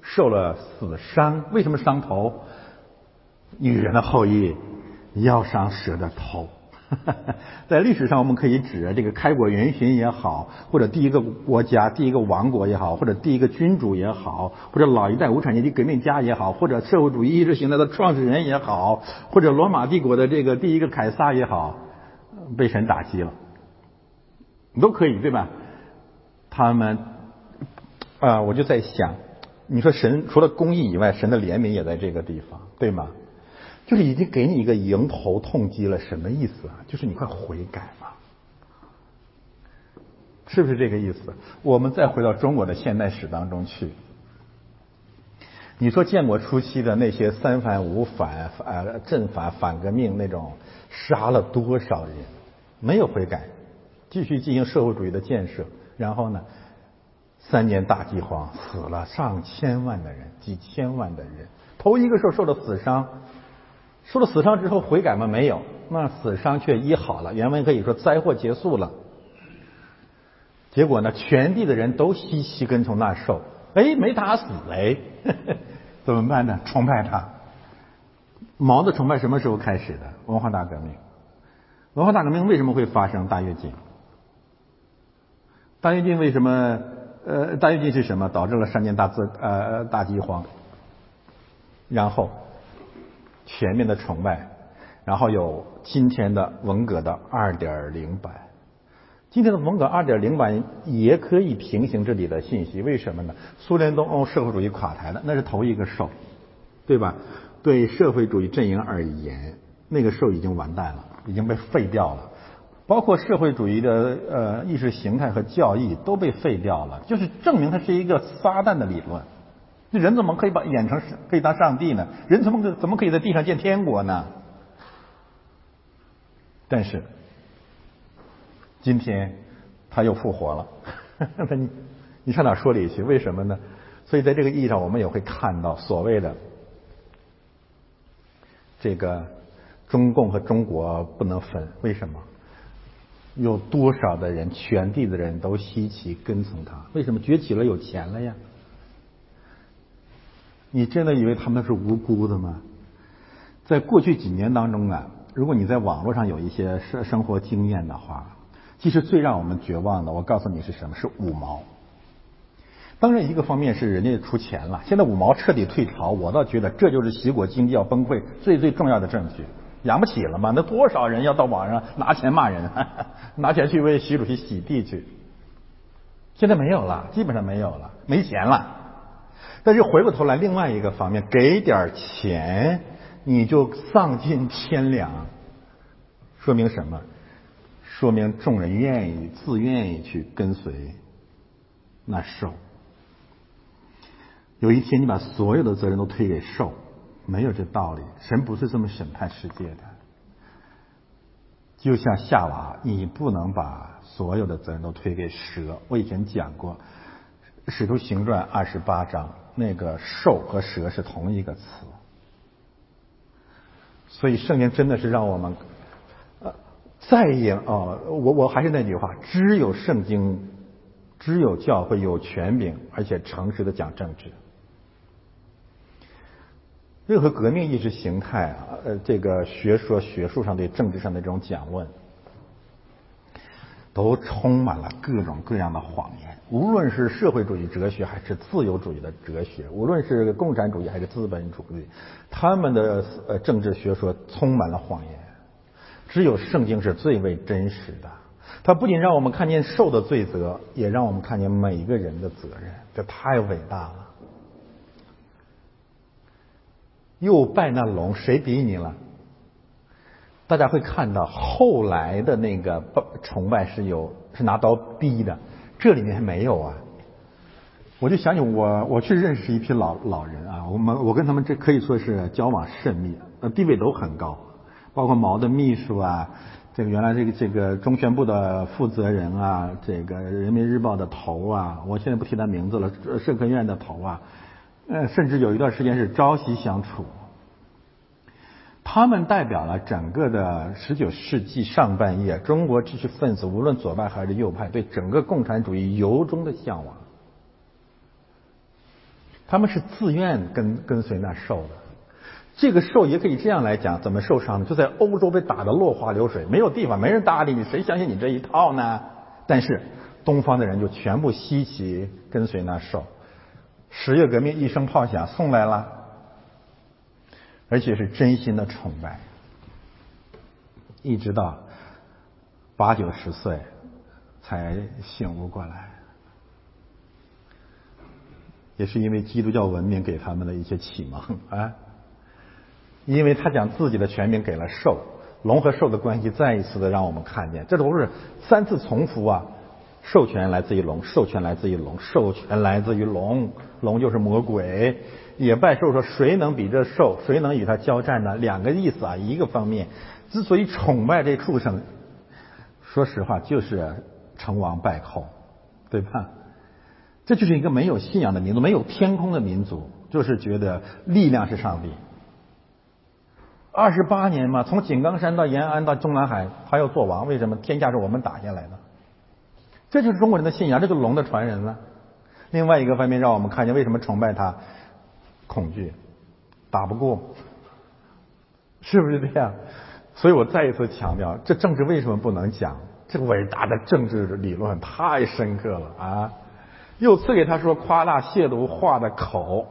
受了死伤，为什么伤头？女人的后裔要伤蛇的头。在历史上，我们可以指这个开国元勋也好，或者第一个国家、第一个王国也好，或者第一个君主也好，或者老一代无产阶级革命家也好，或者社会主义意识形态的创始人也好，或者罗马帝国的这个第一个凯撒也好，被神打击了，都可以对吧？他们啊，我就在想，你说神除了公义以外，神的怜悯也在这个地方，对吗？就是已经给你一个迎头痛击了，什么意思啊？就是你快悔改吧，是不是这个意思？我们再回到中国的现代史当中去，你说建国初期的那些三反五反、呃正反、反革命那种，杀了多少人？没有悔改，继续进行社会主义的建设，然后呢，三年大饥荒，死了上千万的人，几千万的人，头一个时候受了死伤。受了死伤之后悔改吗？没有，那死伤却医好了。原文可以说灾祸结束了。结果呢，全地的人都稀奇跟从那受，哎，没打死哎，怎么办呢？崇拜他。毛的崇拜什么时候开始的？文化大革命。文化大革命为什么会发生大跃进？大跃进为什么？呃，大跃进是什么？导致了三年大自呃大饥荒。然后。全面的崇拜，然后有今天的文革的二点零版。今天的文革二点零版也可以平行这里的信息，为什么呢？苏联东欧社会主义垮台了，那是头一个兽，对吧？对社会主义阵营而言，那个兽已经完蛋了，已经被废掉了。包括社会主义的呃意识形态和教义都被废掉了，就是证明它是一个撒旦的理论。那人怎么可以把演成可以当上帝呢？人怎么可怎么可以在地上建天国呢？但是今天他又复活了。你你上哪说理去？为什么呢？所以在这个意义上，我们也会看到所谓的这个中共和中国不能分。为什么？有多少的人，全地的人都稀奇跟从他？为什么崛起了，有钱了呀？你真的以为他们是无辜的吗？在过去几年当中啊，如果你在网络上有一些生生活经验的话，其实最让我们绝望的，我告诉你是什么？是五毛。当然，一个方面是人家出钱了，现在五毛彻底退潮，我倒觉得这就是习国经济要崩溃最最重要的证据。养不起了吗？那多少人要到网上拿钱骂人，拿钱去为习主席洗地去？现在没有了，基本上没有了，没钱了。但是回过头来，另外一个方面，给点钱你就丧尽天良，说明什么？说明众人愿意、自愿意去跟随那兽。有一天你把所有的责任都推给兽。没有这道理，神不是这么审判世界的。就像夏娃，你不能把所有的责任都推给蛇。我以前讲过，《使徒行传》二十八章，那个兽和蛇是同一个词。所以圣经真的是让我们，呃，再也哦，我我还是那句话，只有圣经，只有教会有权柄，而且诚实的讲政治。任何革命意识形态啊，呃，这个学说、学术上对政治上的这种讲论，都充满了各种各样的谎言。无论是社会主义哲学，还是自由主义的哲学，无论是共产主义还是资本主义，他们的呃政治学说充满了谎言。只有圣经是最为真实的。它不仅让我们看见受的罪责，也让我们看见每一个人的责任。这太伟大了。又拜那龙，谁比你了？大家会看到后来的那个崇拜是有是拿刀逼的，这里面还没有啊。我就想起我我去认识一批老老人啊，我们我跟他们这可以说是交往甚密，呃地位都很高，包括毛的秘书啊，这个原来这个这个中宣部的负责人啊，这个人民日报的头啊，我现在不提他名字了，社科院的头啊。呃，甚至有一段时间是朝夕相处。他们代表了整个的十九世纪上半叶中国知识分子，无论左派还是右派，对整个共产主义由衷的向往。他们是自愿跟跟随那受的。这个受也可以这样来讲，怎么受伤呢？就在欧洲被打得落花流水，没有地方，没人搭理你，谁相信你这一套呢？但是东方的人就全部稀奇跟随那受。十月革命一声炮响，送来了，而且是真心的崇拜，一直到八九十岁才醒悟过来，也是因为基督教文明给他们的一些启蒙啊，因为他将自己的全名给了兽，龙和兽的关系再一次的让我们看见，这都是三次重复啊。授权来自于龙，授权来自于龙，授权来自于龙，龙就是魔鬼。也拜兽说，谁能比这兽？谁能与他交战呢？两个意思啊，一个方面，之所以崇拜这畜生，说实话就是成王败寇，对吧？这就是一个没有信仰的民族，没有天空的民族，就是觉得力量是上帝。二十八年嘛，从井冈山到延安到中南海，他要做王，为什么？天下是我们打下来的。这就是中国人的信仰，这就是龙的传人了。另外一个方面，让我们看见为什么崇拜他，恐惧，打不过，是不是这样？所以我再一次强调，这政治为什么不能讲？这个伟大的政治理论太深刻了啊！又赐给他说夸大亵渎话的口。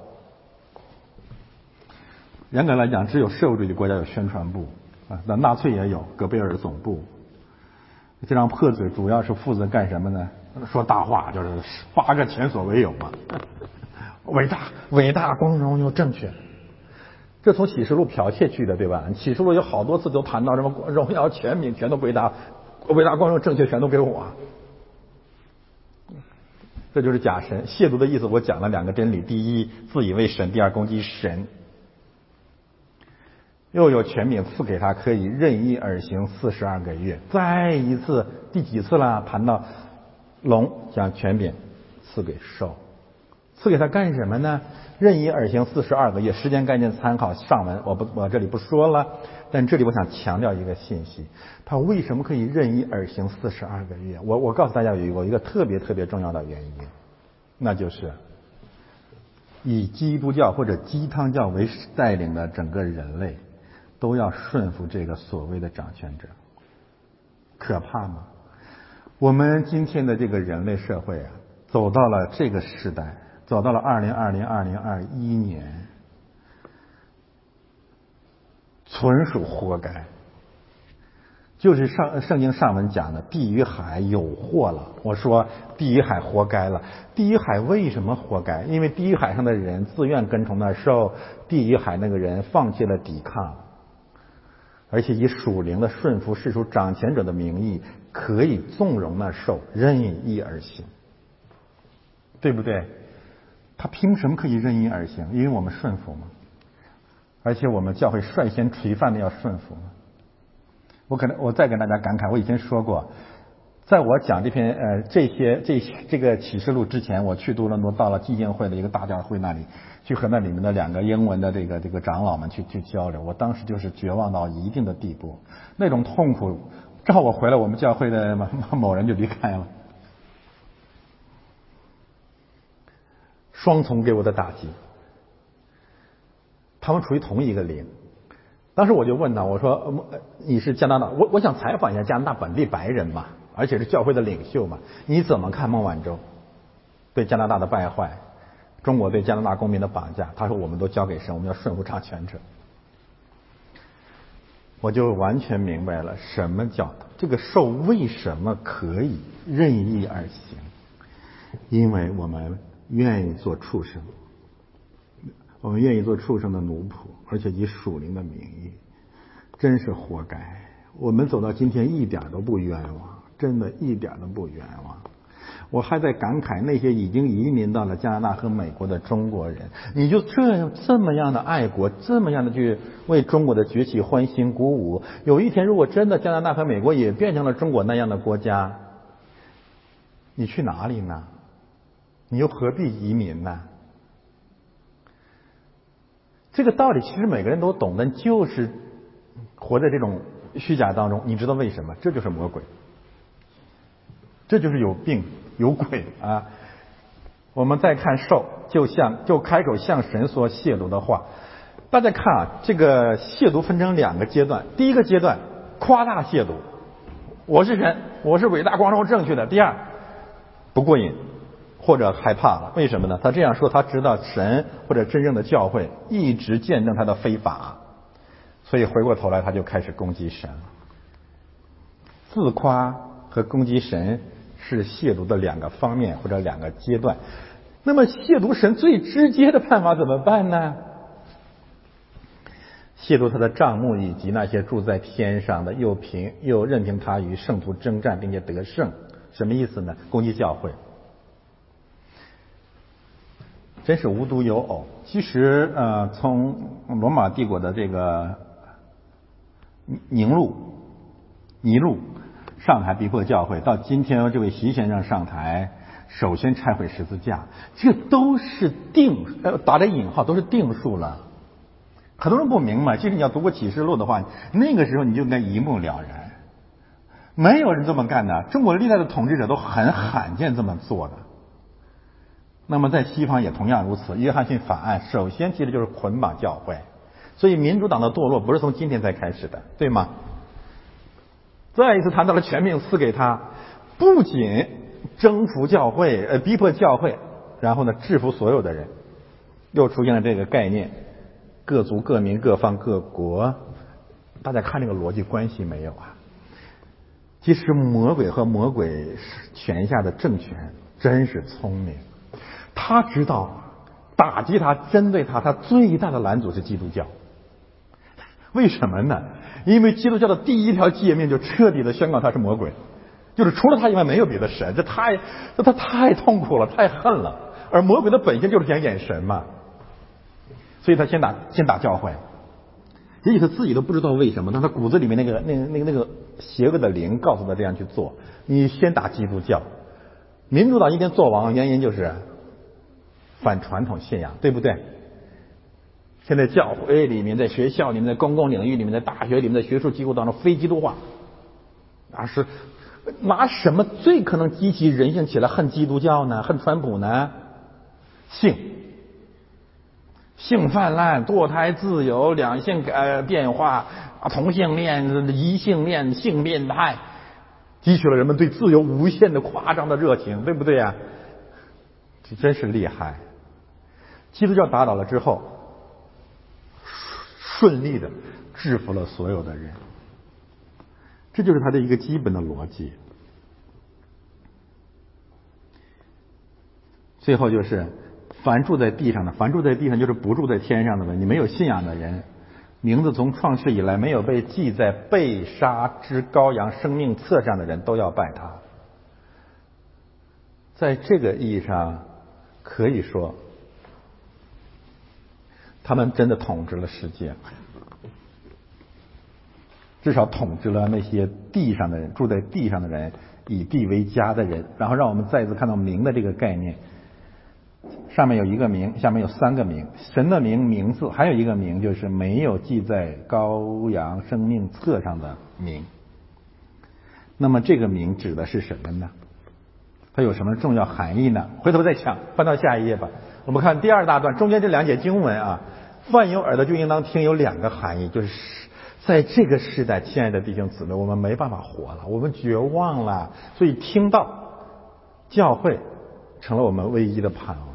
严格来讲，只有社会主义国家有宣传部啊，那纳粹也有戈贝尔总部。这张破嘴主要是负责干什么呢？说大话，就是八个前所未有嘛。伟大、伟大、光荣又正确。这从启示录剽窃去的，对吧？启示录有好多次都谈到什么荣耀、权柄，全都归他；伟大、光荣、正确，全都给我。这就是假神亵渎的意思。我讲了两个真理：第一，自以为神；第二，攻击神。又有权柄赐给他，可以任意而行四十二个月。再一次，第几次了？谈到龙将权柄赐给兽，赐给他干什么呢？任意而行四十二个月。时间概念参考上文，我不我这里不说了。但这里我想强调一个信息：他为什么可以任意而行四十二个月？我我告诉大家有一个一个特别特别重要的原因，那就是以基督教或者鸡汤教为带领的整个人类都要顺服这个所谓的掌权者，可怕吗？我们今天的这个人类社会啊，走到了这个时代，走到了二零二零二零二一年。纯属活该，就是上圣经上文讲的地与海有祸了。我说地与海活该了。地与海为什么活该？因为地与海上的人自愿跟从那受，地与海那个人放弃了抵抗，而且以属灵的顺服世俗掌权者的名义，可以纵容那兽任意而行，对不对？他凭什么可以任意而行？因为我们顺服吗？而且我们教会率先垂范的要顺服。我可能我再跟大家感慨，我以前说过，在我讲这篇呃这些这这个启示录之前，我去多伦多到了基金会的一个大教会那里，去和那里面的两个英文的这个这个长老们去去交流。我当时就是绝望到一定的地步，那种痛苦，正好我回来，我们教会的某 某人就离开了，双重给我的打击。他们处于同一个林，当时我就问他，我说：“你是加拿大，我我想采访一下加拿大本地白人嘛，而且是教会的领袖嘛，你怎么看孟晚舟对加拿大的败坏，中国对加拿大公民的绑架？”他说：“我们都交给神，我们要顺服掌权者。”我就完全明白了什么叫这个兽为什么可以任意而行，因为我们愿意做畜生。我们愿意做畜生的奴仆，而且以属灵的名义，真是活该。我们走到今天一点都不冤枉，真的一点都不冤枉。我还在感慨那些已经移民到了加拿大和美国的中国人，你就这样这么样的爱国，这么样的去为中国的崛起欢欣鼓舞。有一天，如果真的加拿大和美国也变成了中国那样的国家，你去哪里呢？你又何必移民呢？这个道理其实每个人都懂，但就是活在这种虚假当中。你知道为什么？这就是魔鬼，这就是有病有鬼啊！我们再看兽，就像就开口向神说亵渎的话。大家看啊，这个亵渎分成两个阶段。第一个阶段夸大亵渎，我是神，我是伟大、光荣、正确的。第二不过瘾。或者害怕了，为什么呢？他这样说，他知道神或者真正的教会一直见证他的非法，所以回过头来他就开始攻击神了。自夸和攻击神是亵渎的两个方面或者两个阶段。那么亵渎神最直接的办法怎么办呢？亵渎他的帐幕以及那些住在天上的，又凭又任凭他与圣徒征战并且得胜，什么意思呢？攻击教会。真是无独有偶。其实，呃，从罗马帝国的这个宁禄、尼禄上台逼迫教会，到今天这位习先生上台，首先拆毁十字架，这都是定，呃，打着引号，都是定数了。很多人不明白，其实你要读过启示录的话，那个时候你就应该一目了然。没有人这么干的，中国历代的统治者都很罕见这么做的。那么在西方也同样如此。约翰逊法案首先提的就是捆绑教会，所以民主党的堕落不是从今天才开始的，对吗？再一次谈到了全命赐给他，不仅征服教会，呃，逼迫教会，然后呢，制服所有的人，又出现了这个概念：各族、各民、各方、各国。大家看这个逻辑关系没有啊？其实魔鬼和魔鬼权下的政权真是聪明。他知道打击他、针对他，他最大的拦阻是基督教。为什么呢？因为基督教的第一条诫命就彻底的宣告他是魔鬼，就是除了他以外没有别的神。这太这他太痛苦了，太恨了。而魔鬼的本性就是想眼神嘛，所以他先打先打教会，也许他自己都不知道为什么，但他骨子里面那个、那个、那个、那个邪恶的灵告诉他这样去做。你先打基督教，民主党一天做王，原因就是反传统信仰，对不对？现在教会里面，在学校里面，在公共领域里面，在大学里面，在学术机构当中，非基督化，那是拿什么最可能激起人性起来恨基督教呢？恨川普呢？性，性泛滥，堕胎自由，两性呃变化，啊同性恋、异性恋、性变态，激起了人们对自由无限的夸张的热情，对不对呀？这真是厉害。基督教打倒了之后。顺利的制服了所有的人，这就是他的一个基本的逻辑。最后就是，凡住在地上的，凡住在地上就是不住在天上的人。你没有信仰的人，名字从创世以来没有被记在被杀之羔羊生命册上的人都要拜他。在这个意义上，可以说。他们真的统治了世界，至少统治了那些地上的人，住在地上的人，以地为家的人。然后让我们再一次看到“名”的这个概念，上面有一个名，下面有三个名。神的名名字，还有一个名，就是没有记在羔羊生命册上的名。那么这个名指的是什么呢？它有什么重要含义呢？回头再讲，翻到下一页吧。我们看第二大段，中间这两节经文啊，凡有耳的就应当听，有两个含义，就是在这个时代，亲爱的弟兄姊妹，我们没办法活了，我们绝望了，所以听到教会成了我们唯一的盼望。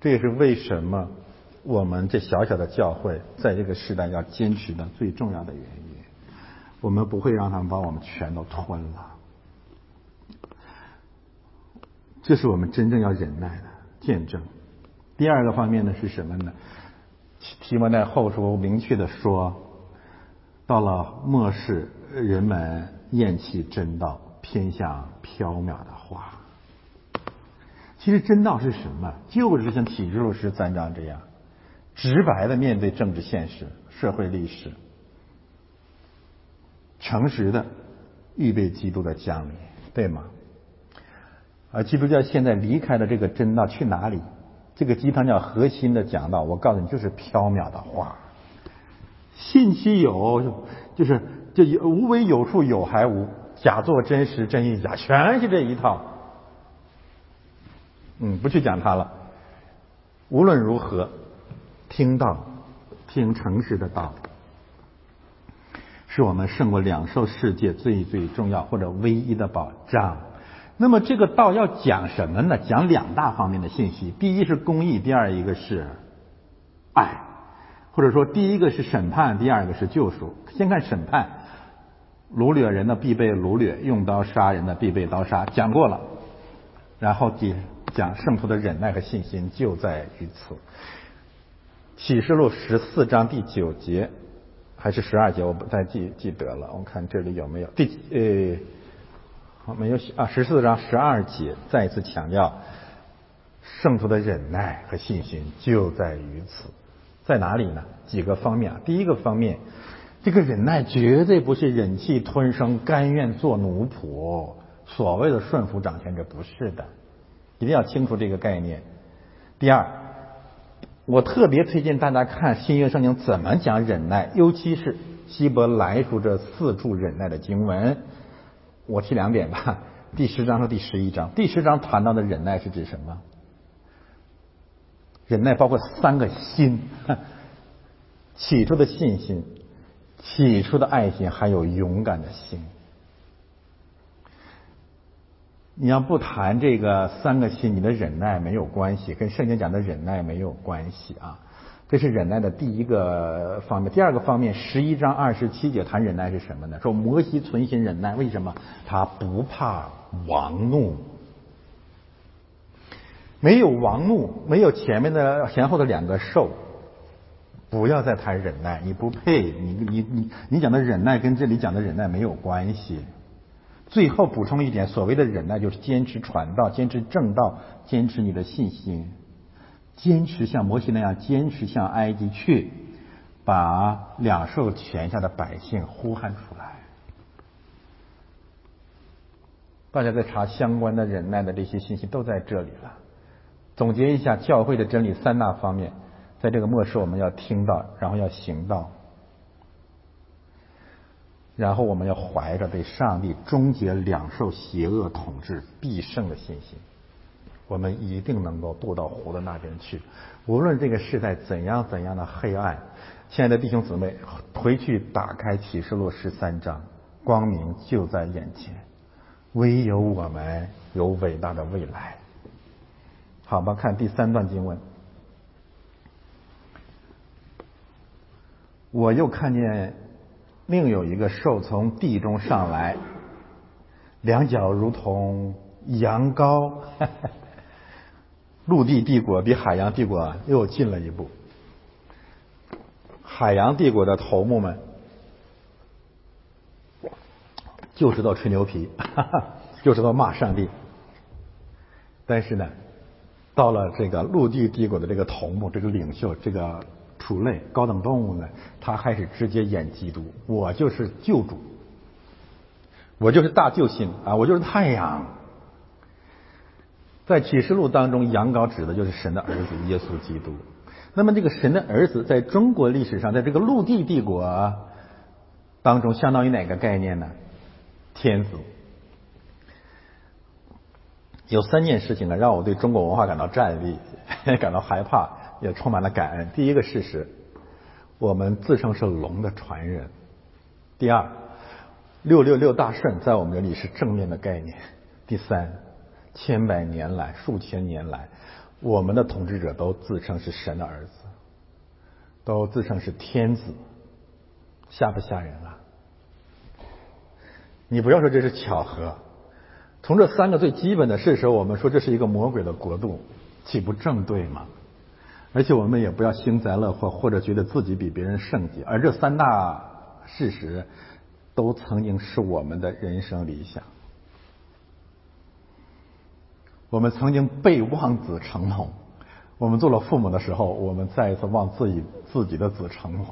这也是为什么我们这小小的教会在这个时代要坚持的最重要的原因。我们不会让他们把我们全都吞了。这是我们真正要忍耐的见证。第二个方面呢是什么呢？提摩太后书明确的说，到了末世，人们厌弃真道，偏向缥缈的话。其实真道是什么？就是像启示录十三章这样，直白的面对政治现实、社会历史，诚实的预备基督的降临，对吗？而基督教现在离开了这个真道去哪里？这个鸡汤教核心的讲道，我告诉你，就是缥缈的话，信息有，就是就无为有处有还无，假作真实真亦假，全是这一套。嗯，不去讲它了。无论如何，听到听诚实的道，是我们胜过两受世界最最重要或者唯一的保障。那么这个道要讲什么呢？讲两大方面的信息，第一是公义，第二一个是爱，或者说第一个是审判，第二个是救赎。先看审判，掳掠人的必被掳掠，用刀杀人的必被刀杀，讲过了。然后第讲圣徒的忍耐和信心就在于此。启示录十四章第九节还是十二节，我不太记记得了。我看这里有没有第呃。没有啊，十四章十二节再一次强调，圣徒的忍耐和信心就在于此，在哪里呢？几个方面啊。第一个方面，这个忍耐绝对不是忍气吞声、甘愿做奴仆，所谓的顺服掌权者不是的，一定要清楚这个概念。第二，我特别推荐大家看新约圣经怎么讲忍耐，尤其是希伯来书这四处忍耐的经文。我提两点吧，第十章和第十一章。第十章谈到的忍耐是指什么？忍耐包括三个心：起初的信心、起初的爱心，还有勇敢的心。你要不谈这个三个心，你的忍耐没有关系，跟圣经讲的忍耐没有关系啊。这是忍耐的第一个方面。第二个方面，十一章二十七节谈忍耐是什么呢？说摩西存心忍耐，为什么？他不怕王怒，没有王怒，没有前面的前后的两个受，不要再谈忍耐，你不配。你你你你讲的忍耐跟这里讲的忍耐没有关系。最后补充一点，所谓的忍耐就是坚持传道，坚持正道，坚持你的信心。坚持像摩西那样坚持向埃及去，把两兽泉下的百姓呼喊出来。大家在查相关的忍耐的这些信息都在这里了。总结一下教会的真理三大方面，在这个末世我们要听到，然后要行道。然后我们要怀着对上帝终结两兽邪恶统治必胜的信心，我们一定能够渡到湖的那边去。无论这个时代怎样怎样的黑暗，亲爱的弟兄姊妹，回去打开启示录十三章，光明就在眼前，唯有我们有伟大的未来。好吧，看第三段经文，我又看见。另有一个兽从地中上来，两脚如同羊羔，陆地帝国比海洋帝国又近了一步。海洋帝国的头目们就知道吹牛皮，就知道骂上帝。但是呢，到了这个陆地帝国的这个头目、这个领袖、这个。畜类高等动物呢，他开始直接演基督，我就是救主，我就是大救星啊，我就是太阳。在启示录当中，羊羔指的就是神的儿子耶稣基督。那么这个神的儿子，在中国历史上，在这个陆地帝国当中，相当于哪个概念呢？天子。有三件事情呢，让我对中国文化感到战栗，感到害怕。也充满了感恩。第一个事实，我们自称是龙的传人。第二，六六六大顺在我们这里是正面的概念。第三，千百年来、数千年来，我们的统治者都自称是神的儿子，都自称是天子，吓不吓人啊？你不要说这是巧合，从这三个最基本的事实，我们说这是一个魔鬼的国度，岂不正对吗？而且我们也不要幸灾乐祸，或者觉得自己比别人圣洁。而这三大事实，都曾经是我们的人生理想。我们曾经被望子成龙。我们做了父母的时候，我们再一次望自己自己的子成龙，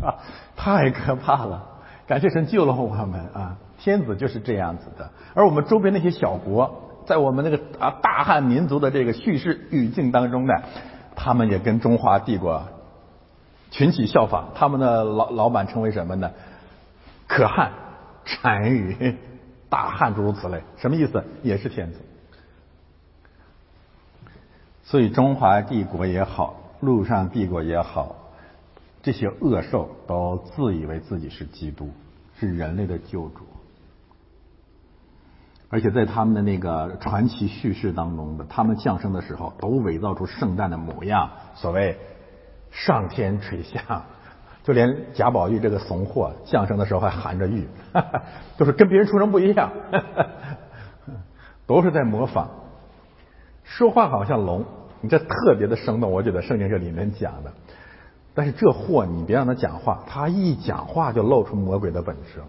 啊，太可怕了！感谢神救了我们啊！天子就是这样子的。而我们周边那些小国，在我们那个啊大汉民族的这个叙事语境当中呢。他们也跟中华帝国群起效仿，他们的老老板称为什么呢？可汗、单于、大汉诸如此类，什么意思？也是天子。所以中华帝国也好，陆上帝国也好，这些恶兽都自以为自己是基督，是人类的救主。而且在他们的那个传奇叙事当中的，他们降生的时候都伪造出圣诞的模样，所谓上天垂象，就连贾宝玉这个怂货降生的时候还含着玉，就是跟别人出生不一样，都是在模仿。说话好像龙，你这特别的生动，我觉得圣经这里面讲的。但是这货你别让他讲话，他一讲话就露出魔鬼的本质了，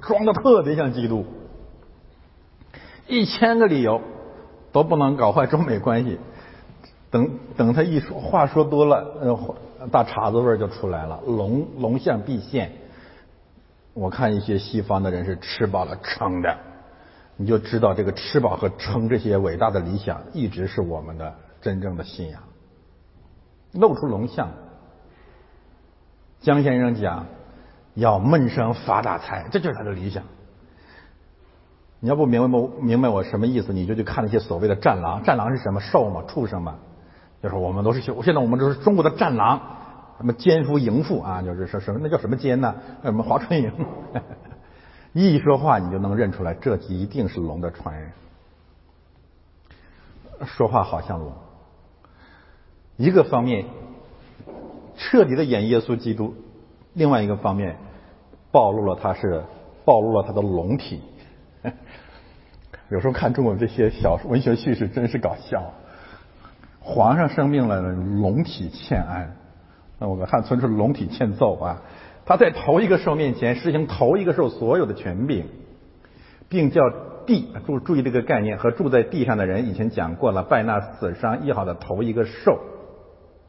装的特别像基督。一千个理由都不能搞坏中美关系。等等，他一说话说多了，呃，大碴子味儿就出来了。龙龙象必现。我看一些西方的人是吃饱了撑的，你就知道这个吃饱和撑这些伟大的理想，一直是我们的真正的信仰。露出龙象，江先生讲要闷声发大财，这就是他的理想。你要不明白不明白我什么意思，你就去看那些所谓的战狼。战狼是什么？兽嘛，畜生嘛。就是我们都是现在我们都是中国的战狼，什么奸夫淫妇啊，就是说什么那叫什么奸呢？什么华春莹？一说话你就能认出来，这一定是龙的传人。说话好像龙。一个方面彻底的演耶稣基督，另外一个方面暴露了他是暴露了他的龙体。有时候看中国这些小文学叙事真是搞笑。皇上生病了，龙体欠安，那我们汉村是龙体欠揍啊！他在头一个兽面前实行头一个兽所有的权柄，并叫地注注意这个概念和住在地上的人以前讲过了，拜纳死伤医好的头一个兽，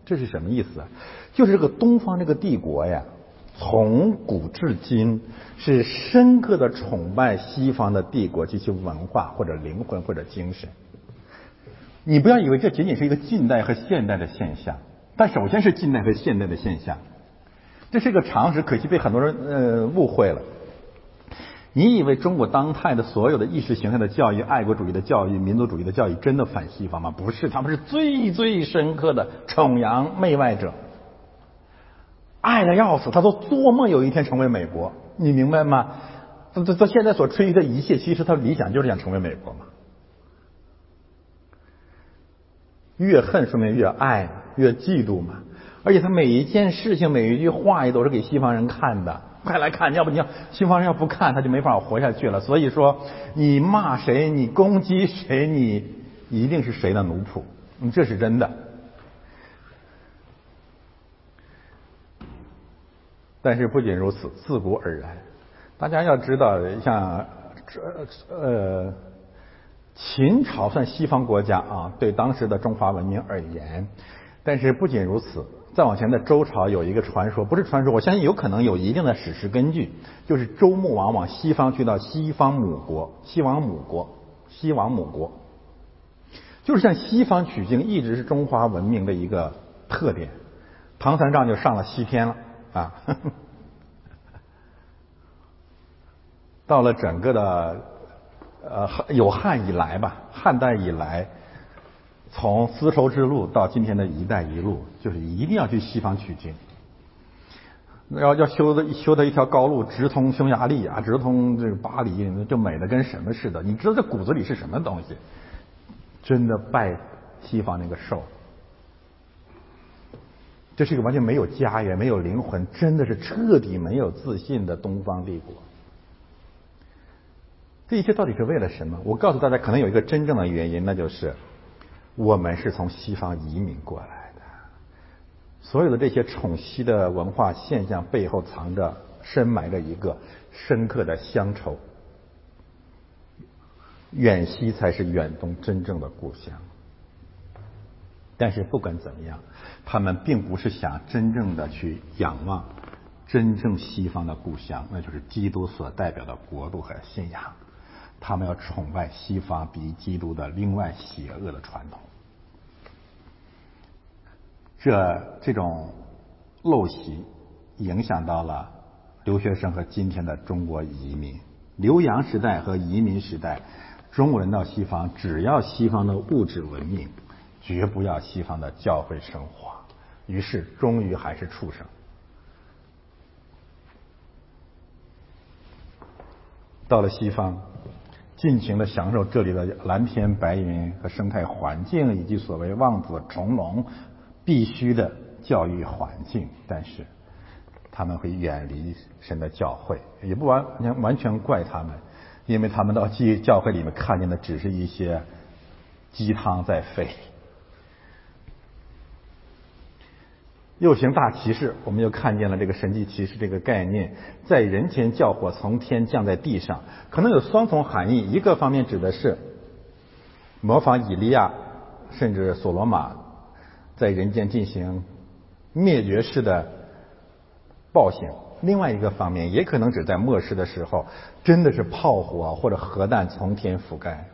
这是什么意思啊？就是这个东方这个帝国呀，从古至今是深刻的崇拜西方的帝国及其文化或者灵魂或者精神。你不要以为这仅仅是一个近代和现代的现象，但首先是近代和现代的现象，这是一个常识，可惜被很多人呃误会了。你以为中国当代的所有的意识形态的教育、爱国主义的教育、民族主义的教育真的反西方吗？不是，他们是最最深刻的崇洋媚外者，爱的要死，他都做梦有一天成为美国，你明白吗？他他他现在所吹嘘的一切，其实他理想就是想成为美国嘛。越恨说明越爱，越嫉妒嘛。而且他每一件事情、每一句话也都是给西方人看的。快来看，要不你要西方人要不看，他就没法活下去了。所以说，你骂谁，你攻击谁，你一定是谁的奴仆，你这是真的。但是不仅如此，自古而然，大家要知道，像这呃，秦朝算西方国家啊，对当时的中华文明而言。但是不仅如此。再往前的周朝有一个传说，不是传说，我相信有可能有一定的史实根据，就是周穆王往西方去到西方母国，西王母国，西王母国，就是向西方取经，一直是中华文明的一个特点。唐三藏就上了西天了啊，到了整个的呃有汉以来吧，汉代以来。从丝绸之路到今天的一带一路，就是一定要去西方取经。要要修的修的一条高路，直通匈牙利啊，直通这个巴黎，就美的跟什么似的。你知道这骨子里是什么东西？真的拜西方那个兽。这是一个完全没有家园、没有灵魂，真的是彻底没有自信的东方帝国。这一切到底是为了什么？我告诉大家，可能有一个真正的原因，那就是。我们是从西方移民过来的，所有的这些宠西的文化现象背后藏着、深埋着一个深刻的乡愁。远西才是远东真正的故乡。但是不管怎么样，他们并不是想真正的去仰望真正西方的故乡，那就是基督所代表的国度和信仰。他们要崇拜西方比基督的另外邪恶的传统。这这种陋习影响到了留学生和今天的中国移民。留洋时代和移民时代，中国人到西方只要西方的物质文明，绝不要西方的教会生活。于是，终于还是畜生。到了西方。尽情的享受这里的蓝天白云和生态环境，以及所谓望子成龙必须的教育环境，但是他们会远离神的教会，也不完完全怪他们，因为他们到教教会里面看见的只是一些鸡汤在沸。又行大骑士，我们又看见了这个神迹骑士这个概念，在人前叫火从天降在地上，可能有双重含义。一个方面指的是模仿以利亚，甚至所罗马在人间进行灭绝式的暴行；另外一个方面，也可能只在末世的时候，真的是炮火或者核弹从天覆盖。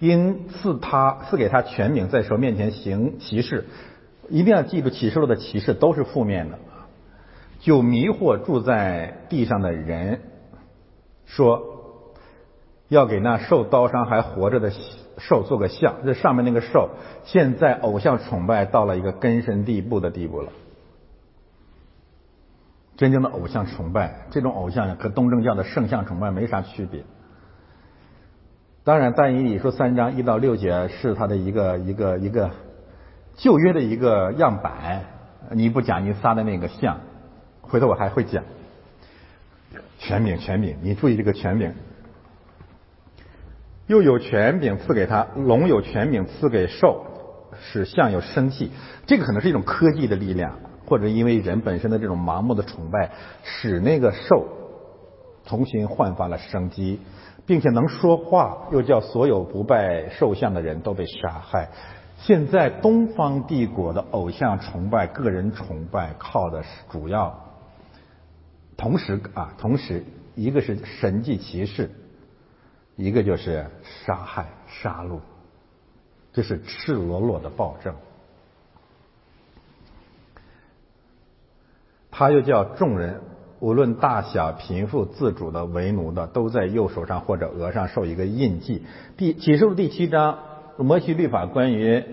因赐他赐给他权柄，在蛇面前行骑士。一定要记住，启示录的启示都是负面的，就迷惑住在地上的人，说要给那受刀伤还活着的兽做个像。这上面那个兽，现在偶像崇拜到了一个根深蒂固的地步了。真正的偶像崇拜，这种偶像和东正教的圣像崇拜没啥区别。当然，但以理说三章一到六节是他的一个一个一个。旧约的一个样板，你不讲你撒的那个像，回头我还会讲。权柄，权柄，你注意这个权柄。又有权柄赐给他，龙有权柄赐给兽，使象有生气。这个可能是一种科技的力量，或者因为人本身的这种盲目的崇拜，使那个兽重新焕发了生机，并且能说话，又叫所有不拜兽像的人都被杀害。现在东方帝国的偶像崇拜、个人崇拜，靠的是主要，同时啊，同时一个是神迹骑士，一个就是杀害、杀戮，这是赤裸裸的暴政。他又叫众人，无论大小、贫富、自主的、为奴的，都在右手上或者额上受一个印记。第启示录第七章。摩西律法关于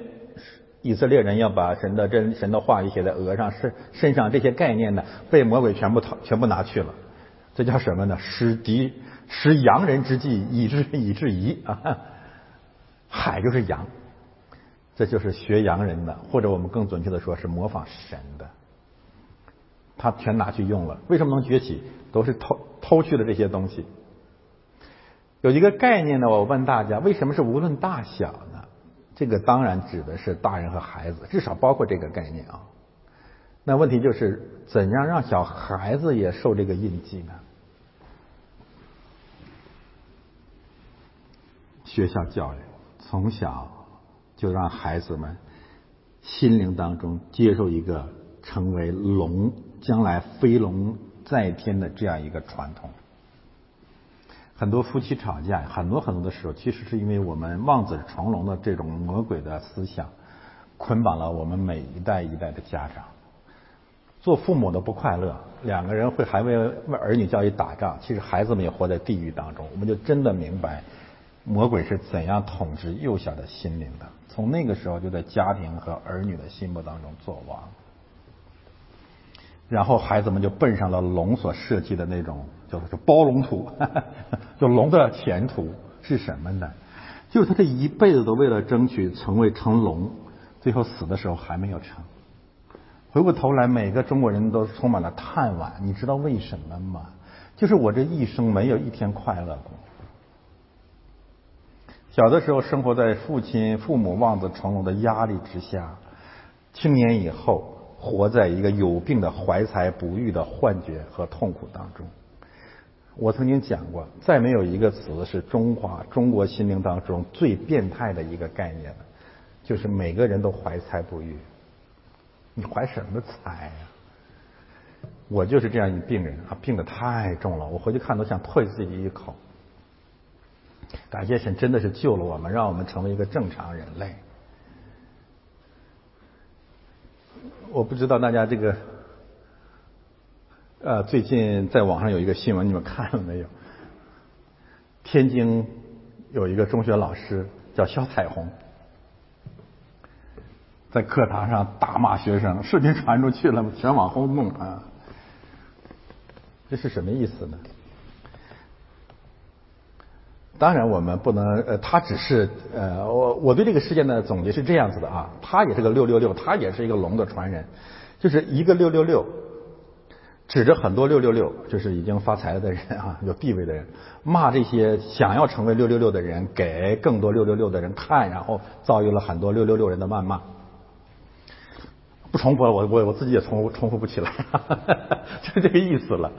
以色列人要把神的真神的话语写在额上、身身上这些概念呢，被魔鬼全部逃全部拿去了。这叫什么呢？使敌使洋人之计，以致以致夷啊！海就是洋，这就是学洋人的，或者我们更准确的说是模仿神的。他全拿去用了，为什么能崛起？都是偷偷去了这些东西。有一个概念呢，我问大家，为什么是无论大小呢？这个当然指的是大人和孩子，至少包括这个概念啊。那问题就是，怎样让小孩子也受这个印记呢？学校教育从小就让孩子们心灵当中接受一个成为龙，将来飞龙在天的这样一个传统。很多夫妻吵架，很多很多的时候，其实是因为我们望子成龙的这种魔鬼的思想，捆绑了我们每一代一代的家长。做父母的不快乐，两个人会还为为儿女教育打仗，其实孩子们也活在地狱当中。我们就真的明白魔鬼是怎样统治幼小的心灵的。从那个时候，就在家庭和儿女的心目当中做王。然后孩子们就奔上了龙所设计的那种叫做包龙图，就龙的前途是什么呢？就是他这一辈子都为了争取成为成龙，最后死的时候还没有成。回过头来，每个中国人都充满了叹惋。你知道为什么吗？就是我这一生没有一天快乐过。小的时候生活在父亲、父母望子成龙的压力之下，青年以后。活在一个有病的怀才不遇的幻觉和痛苦当中。我曾经讲过，再没有一个词是中华中国心灵当中最变态的一个概念了，就是每个人都怀才不遇。你怀什么才呀？我就是这样一病人啊，病的太重了，我回去看都想唾自己一口。感谢神，真的是救了我们，让我们成为一个正常人类。我不知道大家这个，呃，最近在网上有一个新闻，你们看了没有？天津有一个中学老师叫肖彩虹，在课堂上大骂学生，视频传出去了，全网轰动啊！这是什么意思呢？当然，我们不能，呃，他只是，呃，我我对这个事件的总结是这样子的啊，他也是个六六六，他也是一个龙的传人，就是一个六六六，指着很多六六六，就是已经发财了的人啊，有地位的人，骂这些想要成为六六六的人，给更多六六六的人看，然后遭遇了很多六六六人的谩骂。不重复了，我我我自己也重重复不起来，就这个意思了。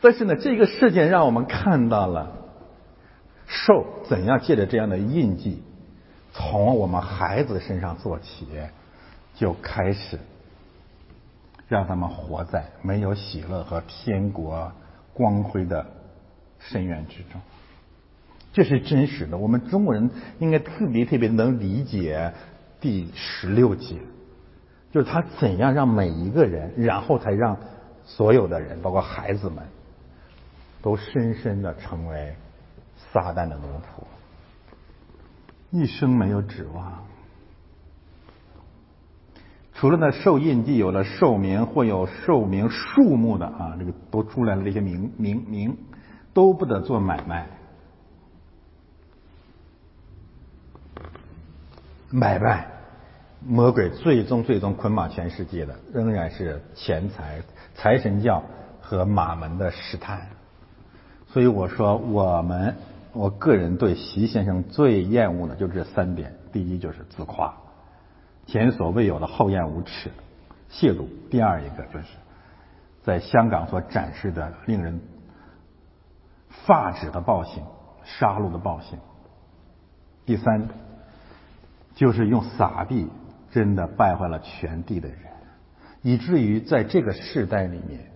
但是呢，这个事件让我们看到了。受怎样借着这样的印记，从我们孩子身上做起，就开始让他们活在没有喜乐和天国光辉的深渊之中。这是真实的。我们中国人应该特别特别能理解第十六节，就是他怎样让每一个人，然后才让所有的人，包括孩子们，都深深的成为。撒旦的奴仆，一生没有指望。除了那受印记有了寿名或有寿名数目的啊，这个都出来了。这些名名名都不得做买卖，买卖魔鬼最终最终捆绑全世界的，仍然是钱财、财神教和马门的试探。所以我说我们。我个人对习先生最厌恶的就这三点：第一就是自夸，前所未有的厚颜无耻、亵渎；第二一个就是在香港所展示的令人发指的暴行、杀戮的暴行；第三，就是用撒币真的败坏了全地的人，以至于在这个世代里面，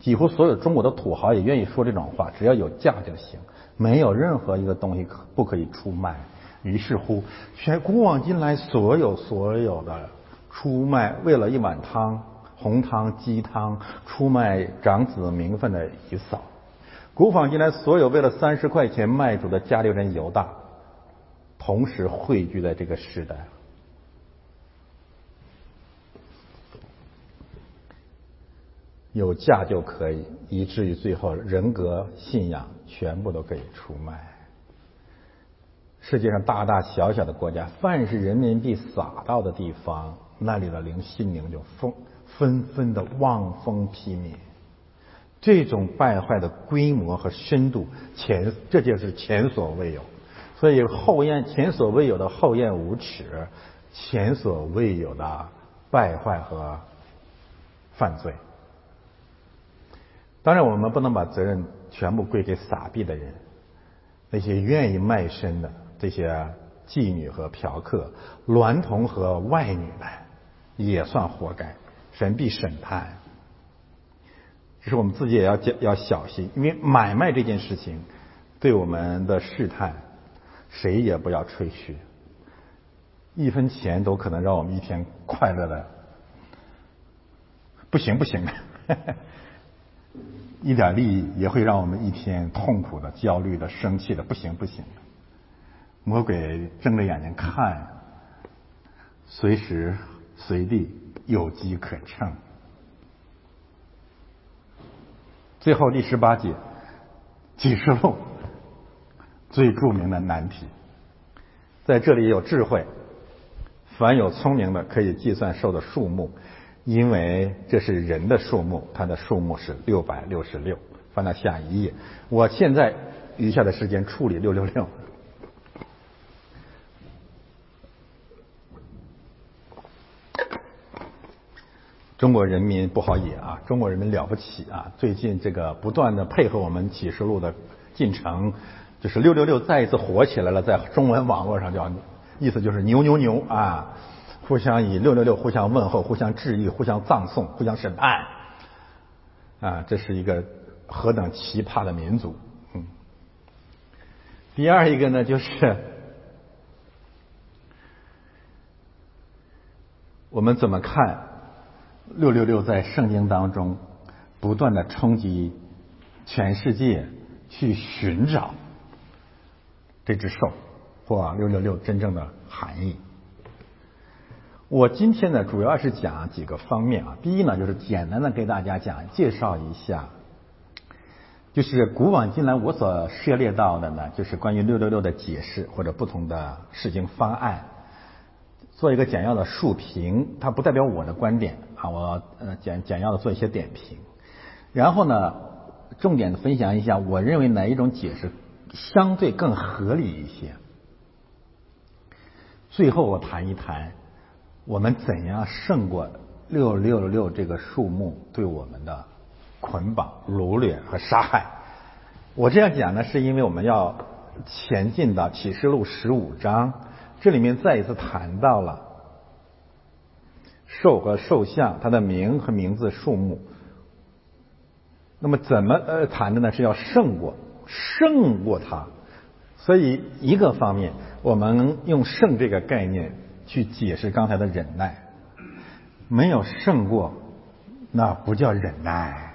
几乎所有中国的土豪也愿意说这种话：只要有价就行，没有任何一个东西可不可以出卖。于是乎，全古往今来所有所有的出卖为了一碗汤、红汤、鸡汤出卖长子名分的一扫，古往今来所有为了三十块钱卖主的家里人犹大。同时汇聚在这个时代，有价就可以，以至于最后人格、信仰全部都可以出卖。世界上大大小小的国家，凡是人民币撒到的地方，那里的灵心灵就纷纷纷的望风披靡。这种败坏的规模和深度，前这就是前所未有。所以后验前所未有的厚颜无耻，前所未有的败坏和犯罪。当然，我们不能把责任全部归给撒币的人，那些愿意卖身的这些妓女和嫖客、娈童和外女们，也算活该，神必审判。只是我们自己也要要小心，因为买卖这件事情对我们的试探。谁也不要吹嘘，一分钱都可能让我们一天快乐的不行不行的，一点利益也会让我们一天痛苦的、焦虑的、生气的不行不行。魔鬼睁着眼睛看，随时随地有机可乘。最后第十八节，启示录。最著名的难题，在这里有智慧。凡有聪明的，可以计算兽的数目，因为这是人的数目，它的数目是六百六十六。翻到下一页，我现在余下的时间处理六六六。中国人民不好野啊，中国人民了不起啊！最近这个不断的配合我们启示录的进程。就是六六六再一次火起来了，在中文网络上叫，意思就是牛牛牛啊！互相以六六六互相问候，互相治愈，互相葬送，互相审判啊！这是一个何等奇葩的民族！嗯。第二一个呢，就是 我们怎么看六六六在圣经当中不断的冲击全世界去寻找。这只兽，或六六六真正的含义。我今天呢，主要是讲几个方面啊。第一呢，就是简单的给大家讲介绍一下，就是古往今来我所涉猎到的呢，就是关于六六六的解释或者不同的释经方案，做一个简要的述评。它不代表我的观点啊，我呃简简要的做一些点评。然后呢，重点的分享一下，我认为哪一种解释。相对更合理一些。最后我谈一谈，我们怎样胜过六六六这个数目对我们的捆绑、掳掠和杀害。我这样讲呢，是因为我们要前进到启示录十五章，这里面再一次谈到了兽和兽像，它的名和名字数目。那么怎么呃谈的呢？是要胜过。胜过它，所以一个方面，我们用“胜”这个概念去解释刚才的忍耐，没有胜过，那不叫忍耐。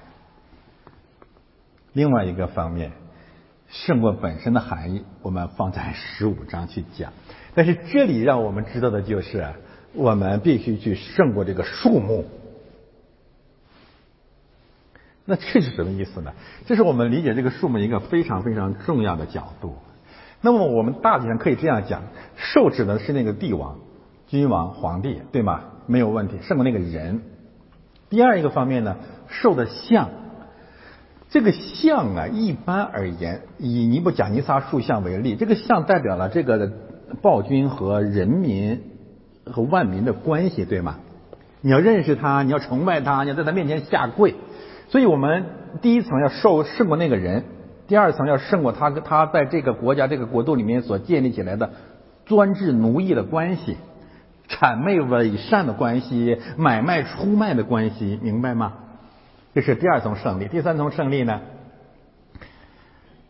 另外一个方面，胜过本身的含义，我们放在十五章去讲。但是这里让我们知道的就是，我们必须去胜过这个数目。那这是什么意思呢？这是我们理解这个数目一个非常非常重要的角度。那么我们大体上可以这样讲：受指的是那个帝王、君王、皇帝，对吗？没有问题，胜过那个人。第二一个方面呢，受的像，这个像啊，一般而言，以尼布贾尼撒塑像为例，这个像代表了这个暴君和人民和万民的关系，对吗？你要认识他，你要崇拜他，你要在他面前下跪。所以我们第一层要受胜过那个人，第二层要胜过他他在这个国家这个国度里面所建立起来的专制奴役的关系，谄媚伪善的关系，买卖出卖的关系，明白吗？这是第二层胜利。第三层胜利呢？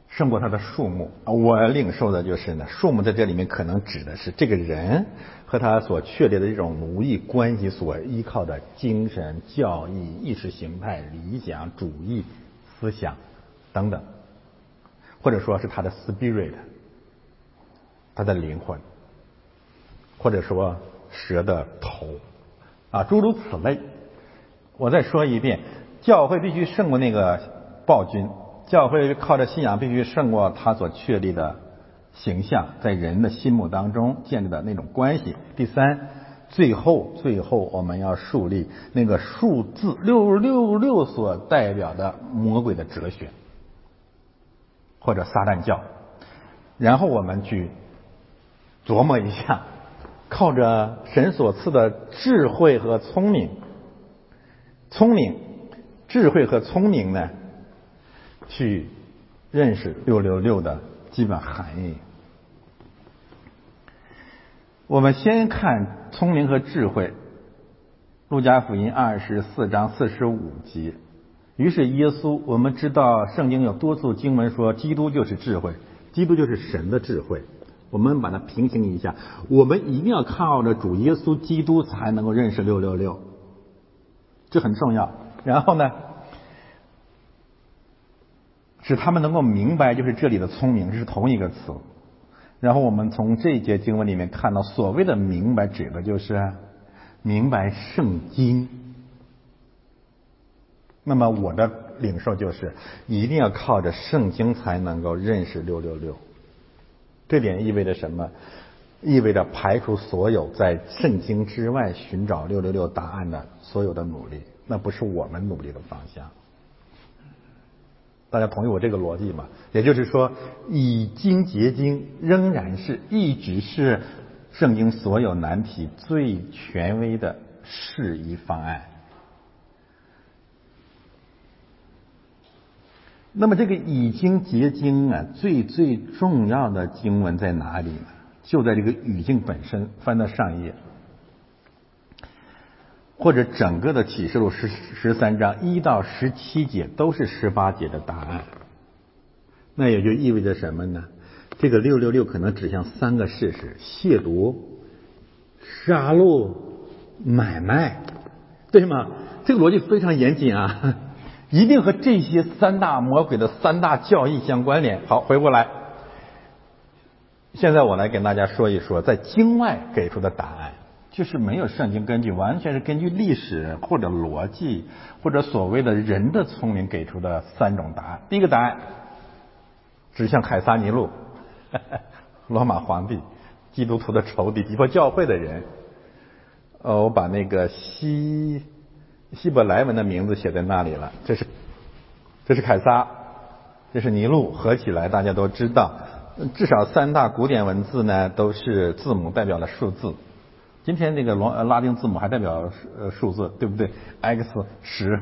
胜过他的数目。我领受的就是呢，数目在这里面可能指的是这个人和他所确立的这种奴役关系所依靠的精神、教义、意识形态、理想主义思想等等，或者说是他的 spirit，他的灵魂，或者说蛇的头啊，诸如此类。我再说一遍，教会必须胜过那个暴君。教会靠着信仰必须胜过他所确立的形象，在人的心目当中建立的那种关系。第三，最后最后我们要树立那个数字六六六所代表的魔鬼的哲学，或者撒旦教。然后我们去琢磨一下，靠着神所赐的智慧和聪明，聪明、智慧和聪明呢？去认识六六六的基本含义。我们先看聪明和智慧，《路加福音》二十四章四十五节。于是耶稣，我们知道圣经有多处经文说，基督就是智慧，基督就是神的智慧。我们把它平行一下，我们一定要靠着主耶稣基督才能够认识六六六，这很重要。然后呢？使他们能够明白，就是这里的聪明是同一个词。然后我们从这一节经文里面看到，所谓的明白指的就是明白圣经。那么我的领受就是，一定要靠着圣经才能够认识六六六。这点意味着什么？意味着排除所有在圣经之外寻找六六六答案的所有的努力，那不是我们努力的方向。大家同意我这个逻辑吗？也就是说，以经结经仍然是一直是圣经所有难题最权威的适宜方案。那么，这个已经结晶啊，最最重要的经文在哪里呢？就在这个语境本身。翻到上一页。或者整个的启示录十十三章一到十七节都是十八节的答案，那也就意味着什么呢？这个六六六可能指向三个事实：亵渎、杀戮、买卖，对吗？这个逻辑非常严谨啊，一定和这些三大魔鬼的三大教义相关联。好，回过来，现在我来跟大家说一说在经外给出的答案。就是没有圣经根据，完全是根据历史或者逻辑或者所谓的人的聪明给出的三种答案。第一个答案指向凯撒尼路，罗马皇帝，基督徒的仇敌，逼迫教会的人。呃，我把那个西希伯来文的名字写在那里了。这是这是凯撒，这是尼禄，合起来大家都知道。至少三大古典文字呢都是字母代表了数字。今天这个罗拉丁字母还代表呃数字，对不对？x 十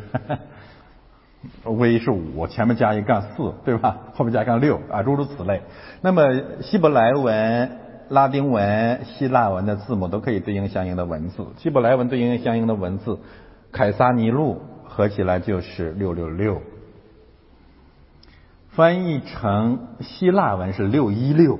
，v 是五，前面加一杠四，对吧？后面加杠六啊，诸如此类。那么希伯来文、拉丁文、希腊文的字母都可以对应相应的文字。希伯来文对应相应的文字，凯撒尼路合起来就是六六六，翻译成希腊文是六一六。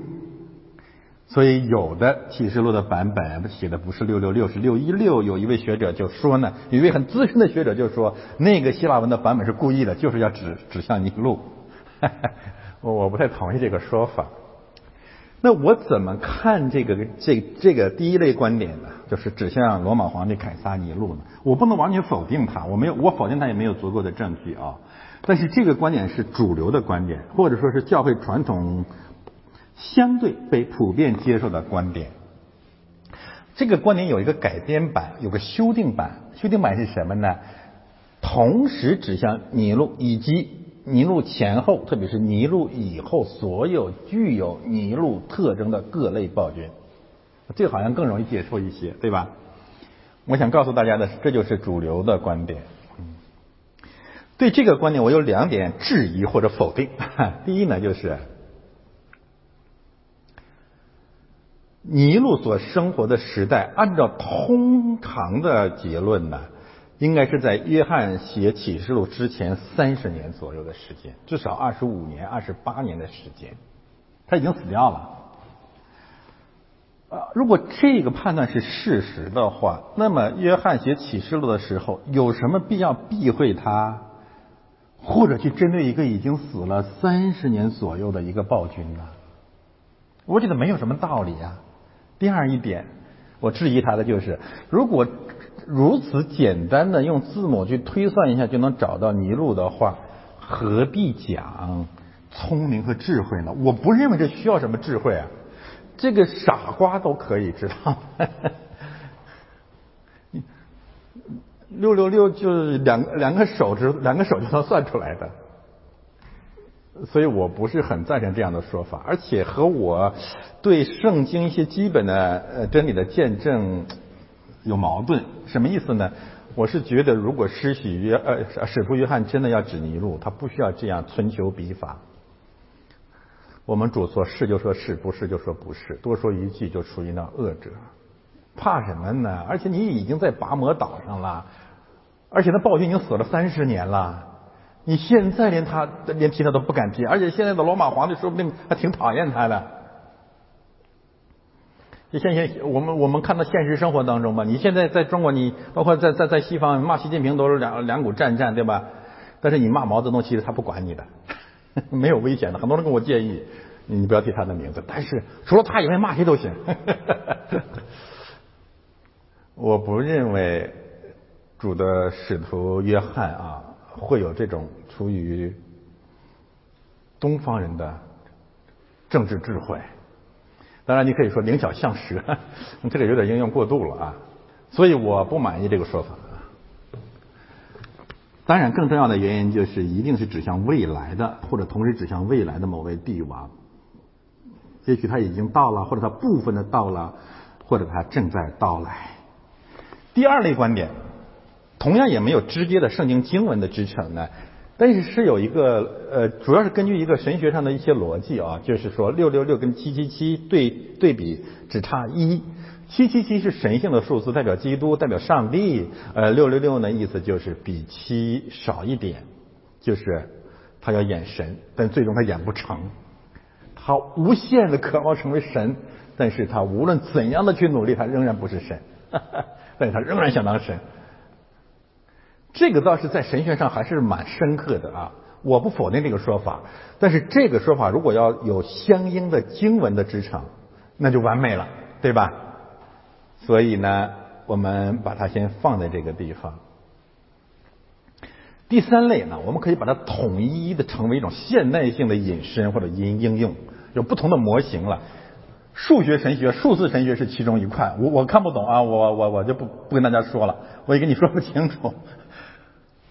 所以有的启示录的版本写的不是六六六，是六一六。有一位学者就说呢，有一位很资深的学者就说，那个希腊文的版本是故意的，就是要指指向尼禄。我我不太同意这个说法。那我怎么看这个这这个第一类观点呢？就是指向罗马皇帝凯撒尼禄呢？我不能完全否定他，我没有我否定他也没有足够的证据啊。但是这个观点是主流的观点，或者说是教会传统。相对被普遍接受的观点，这个观点有一个改编版，有个修订版。修订版是什么呢？同时指向尼禄以及尼禄前后，特别是尼禄以后所有具有尼禄特征的各类暴君。这好像更容易接受一些，对吧？我想告诉大家的是，这就是主流的观点。对这个观点，我有两点质疑或者否定。第一呢，就是。尼禄所生活的时代，按照通常的结论呢，应该是在约翰写启示录之前三十年左右的时间，至少二十五年、二十八年的时间，他已经死掉了。啊，如果这个判断是事实的话，那么约翰写启示录的时候，有什么必要避讳他，或者去针对一个已经死了三十年左右的一个暴君呢？我觉得没有什么道理啊。第二一点，我质疑他的就是，如果如此简单的用字母去推算一下就能找到尼禄的话，何必讲聪明和智慧呢？我不认为这需要什么智慧啊。这个傻瓜都可以知道，六六六就是两两个手指两个手就能算出来的，所以我不是很赞成这样的说法，而且和我对圣经一些基本的呃真理的见证有矛盾。什么意思呢？我是觉得，如果施洗约呃使徒约翰真的要指尼禄，他不需要这样存求笔法。我们主说是就说是不是就说不是，多说一句就属于那恶者，怕什么呢？而且你已经在拔摩岛上了，而且那暴君已经死了三十年了，你现在连他连提他都不敢提，而且现在的罗马皇帝说不定还挺讨厌他的。现现我们我们看到现实生活当中吧，你现在在中国，你包括在在在西方骂习近平都是两两股战战，对吧？但是你骂毛泽东，其实他不管你的。没有危险的，很多人跟我建议，你不要提他的名字。但是除了他以外，骂谁都行。我不认为主的使徒约翰啊会有这种出于东方人的政治智慧。当然，你可以说灵巧像蛇，这个有点应用过度了啊。所以我不满意这个说法。当然，更重要的原因就是一定是指向未来的，或者同时指向未来的某位帝王。也许他已经到了，或者他部分的到了，或者他正在到来。第二类观点，同样也没有直接的圣经经文的支撑呢，但是是有一个呃，主要是根据一个神学上的一些逻辑啊，就是说六六六跟七七七对对比只差一。七七七是神性的数字，代表基督，代表上帝。呃，六六六呢，意思就是比七少一点，就是他要演神，但最终他演不成。他无限的渴望成为神，但是他无论怎样的去努力，他仍然不是神，但是他仍然想当神。这个倒是在神学上还是蛮深刻的啊！我不否定这个说法，但是这个说法如果要有相应的经文的支撑，那就完美了，对吧？所以呢，我们把它先放在这个地方。第三类呢，我们可以把它统一的成为一种现代性的引申或者应应用，有不同的模型了。数学神学、数字神学是其中一块，我我看不懂啊，我我我就不不跟大家说了，我也跟你说不清楚。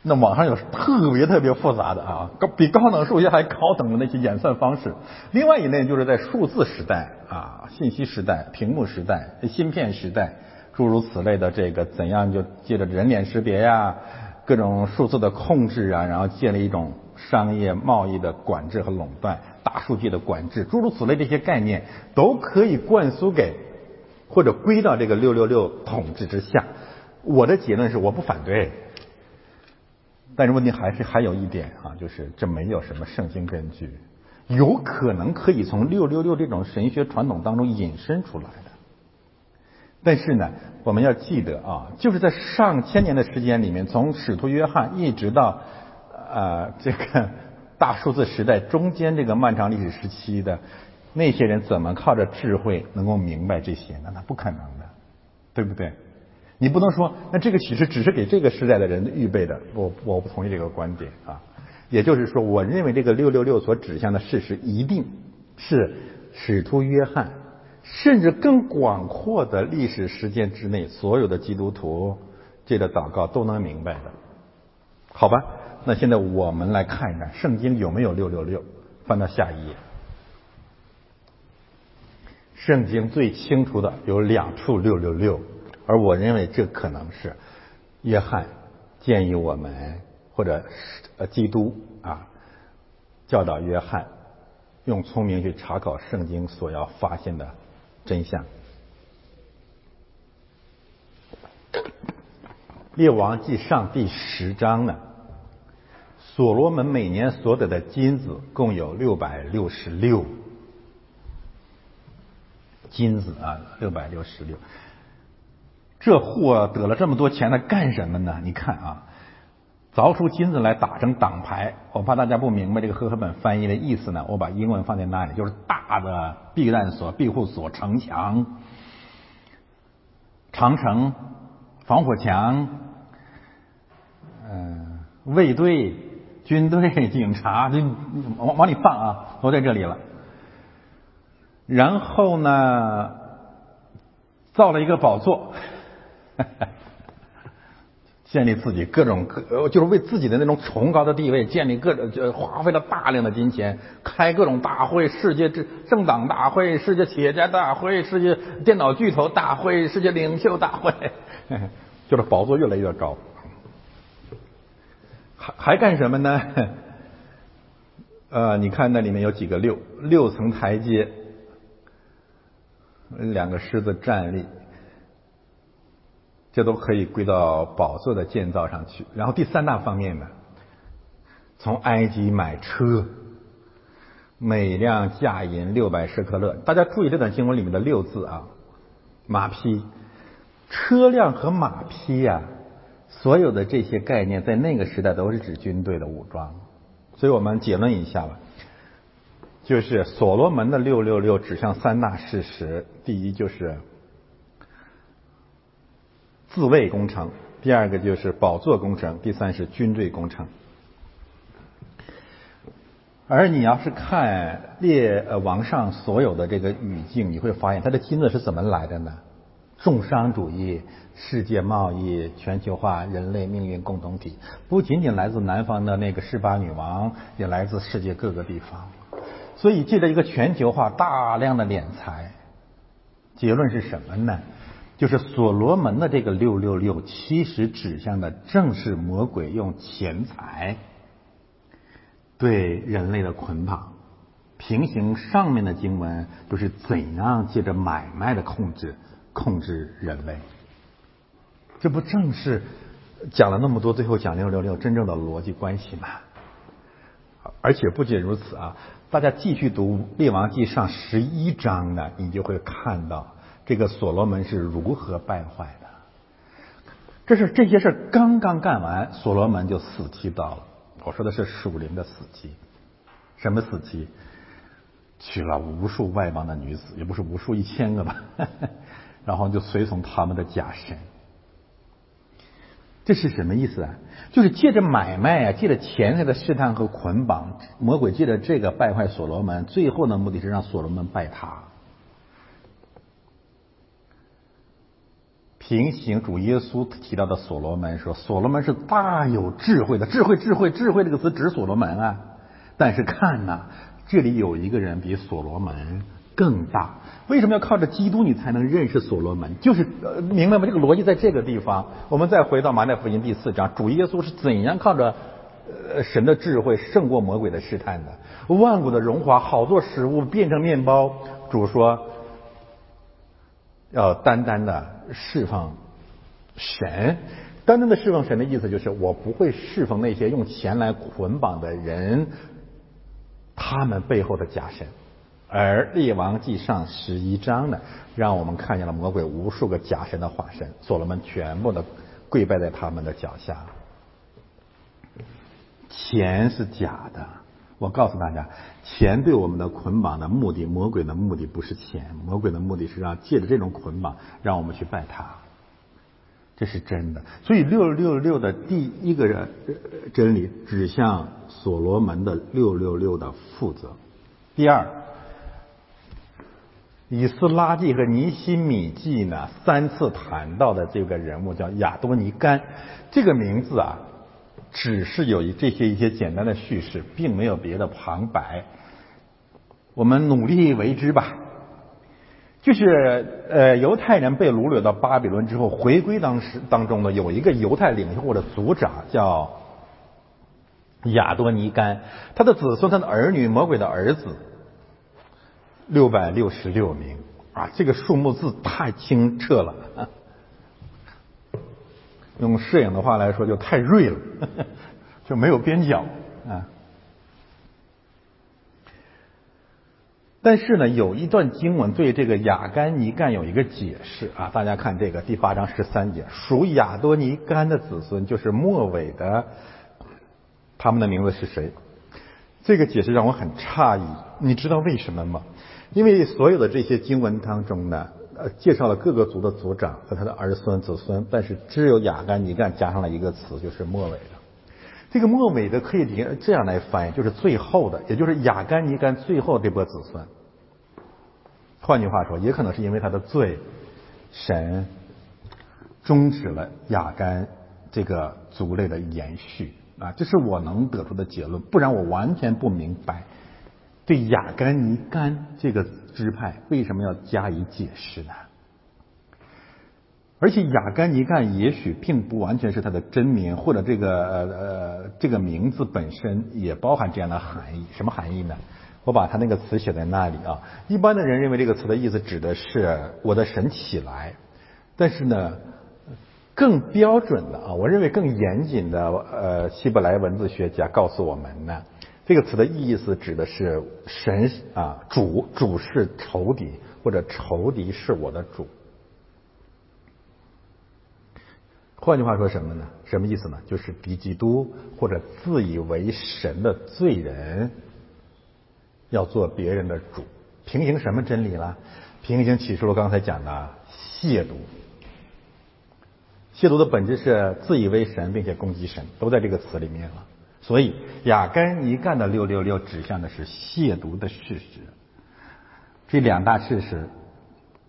那网上有特别特别复杂的啊，高比高等数学还高等的那些演算方式。另外一类就是在数字时代啊，信息时代、屏幕时代、芯片时代，诸如此类的这个怎样就借着人脸识别呀，各种数字的控制啊，然后建立一种商业贸易的管制和垄断、大数据的管制，诸如此类这些概念都可以灌输给或者归到这个六六六统治之下。我的结论是，我不反对。但是问题还是还有一点啊，就是这没有什么圣经根据，有可能可以从六六六这种神学传统当中引申出来的。但是呢，我们要记得啊，就是在上千年的时间里面，从使徒约翰一直到啊这个大数字时代中间这个漫长历史时期的那些人，怎么靠着智慧能够明白这些呢？那不可能的，对不对？你不能说，那这个启示只是给这个时代的人预备的。我我不同意这个观点啊。也就是说，我认为这个六六六所指向的事实，一定是使徒约翰，甚至更广阔的历史时间之内，所有的基督徒这个祷告都能明白的。好吧，那现在我们来看一看圣经有没有六六六。翻到下一页，圣经最清楚的有两处六六六。而我认为这可能是约翰建议我们，或者呃基督啊教导约翰用聪明去查考圣经所要发现的真相。列王记上第十章呢，所罗门每年所得的金子共有六百六十六金子啊，六百六十六。这货得了这么多钱，他干什么呢？你看啊，凿出金子来打成挡牌。我怕大家不明白这个和合本翻译的意思呢，我把英文放在那里，就是大的避难所、庇护所、城墙、长城、防火墙。嗯，卫队、军队、警察，就往往里放啊，都在这里了。然后呢，造了一个宝座，建立自己各种各，就是为自己的那种崇高的地位建立各种，就花费了大量的金钱，开各种大会，世界政政党大会、世界企业家大会、世界电脑巨头大会、世界领袖大会，就是宝座越来越高。还还干什么呢？呃，你看那里面有几个六六层台阶，两个狮子站立，这都可以归到宝座的建造上去。然后第三大方面呢，从埃及买车，每辆价银六百舍克勒。大家注意这段经文里面的六字啊，马匹、车辆和马匹呀。所有的这些概念在那个时代都是指军队的武装，所以我们结论一下吧，就是所罗门的六六六指向三大事实：第一就是自卫工程，第二个就是宝座工程，第三是军队工程。而你要是看列呃王上所有的这个语境，你会发现他的金子是怎么来的呢？重商主义、世界贸易、全球化、人类命运共同体，不仅仅来自南方的那个十八女王，也来自世界各个地方。所以，借着一个全球化，大量的敛财，结论是什么呢？就是所罗门的这个六六六，其实指向的正是魔鬼用钱财对人类的捆绑。平行上面的经文，就是怎样借着买卖的控制。控制人类，这不正是讲了那么多，最后讲六六六真正的逻辑关系吗？而且不仅如此啊，大家继续读《列王记上》十一章呢，你就会看到这个所罗门是如何败坏的。这是这些事儿刚刚干完，所罗门就死期到了。我说的是属灵的死期，什么死期？娶了无数外邦的女子，也不是无数一千个吧。然后就随从他们的假神，这是什么意思啊？就是借着买卖啊，借着钱财的试探和捆绑，魔鬼借着这个败坏所罗门，最后的目的是让所罗门拜他。平行主耶稣提到的所罗门说，所罗门是大有智慧的，智慧智慧智慧这个词指所罗门啊。但是看呐，这里有一个人比所罗门。更大，为什么要靠着基督你才能认识所罗门？就是呃明白吗？这个逻辑在这个地方。我们再回到马太福音第四章，主耶稣是怎样靠着呃神的智慧胜过魔鬼的试探的？万古的荣华，好做食物变成面包。主说要单单的侍奉神，单单的侍奉神的意思就是我不会侍奉那些用钱来捆绑的人，他们背后的假神。而列王记上十一章呢，让我们看见了魔鬼无数个假神的化身，所罗门全部的跪拜在他们的脚下。钱是假的，我告诉大家，钱对我们的捆绑的目的，魔鬼的目的不是钱，魔鬼的目的是让借着这种捆绑，让我们去拜他，这是真的。所以六六六的第一个真理指向所罗门的六六六的负责，第二。以斯拉记和尼希米记呢，三次谈到的这个人物叫亚多尼干，这个名字啊，只是有一这些一些简单的叙事，并没有别的旁白。我们努力为之吧。就是呃，犹太人被掳掠到巴比伦之后，回归当时当中呢，有一个犹太领袖或者族长叫亚多尼干，他的子孙、他的儿女、魔鬼的儿子。六百六十六名啊，这个数目字太清澈了。用摄影的话来说，就太锐了，就没有边角啊。但是呢，有一段经文对这个亚干尼干有一个解释啊，大家看这个第八章十三节，属亚多尼干的子孙就是末尾的，他们的名字是谁？这个解释让我很诧异，你知道为什么吗？因为所有的这些经文当中呢，呃，介绍了各个族的族长和他的儿孙子孙，但是只有雅干尼干加上了一个词，就是末尾的。这个末尾的可以这样来翻译，就是最后的，也就是雅干尼干最后这波子孙。换句话说，也可能是因为他的罪，神终止了雅干这个族类的延续啊，这是我能得出的结论。不然我完全不明白对亚干尼干这个支派为什么要加以解释呢？而且亚干尼干也许并不完全是他的真名，或者这个呃呃这个名字本身也包含这样的含义。什么含义呢？我把他那个词写在那里啊。一般的人认为这个词的意思指的是我的神起来，但是呢，更标准的啊，我认为更严谨的呃希伯来文字学家告诉我们呢，这个词的意思指的是神啊主主是仇敌或者仇敌是我的主。换句话说什么呢？什么意思呢？就是敌基督或者自以为神的罪人。要做别人的主，平行什么真理了？平行启示录刚才讲的亵渎。亵渎的本质是自以为神，并且攻击神，都在这个词里面了。所以雅根尼干的六六六指向的是亵渎的事实。这两大事实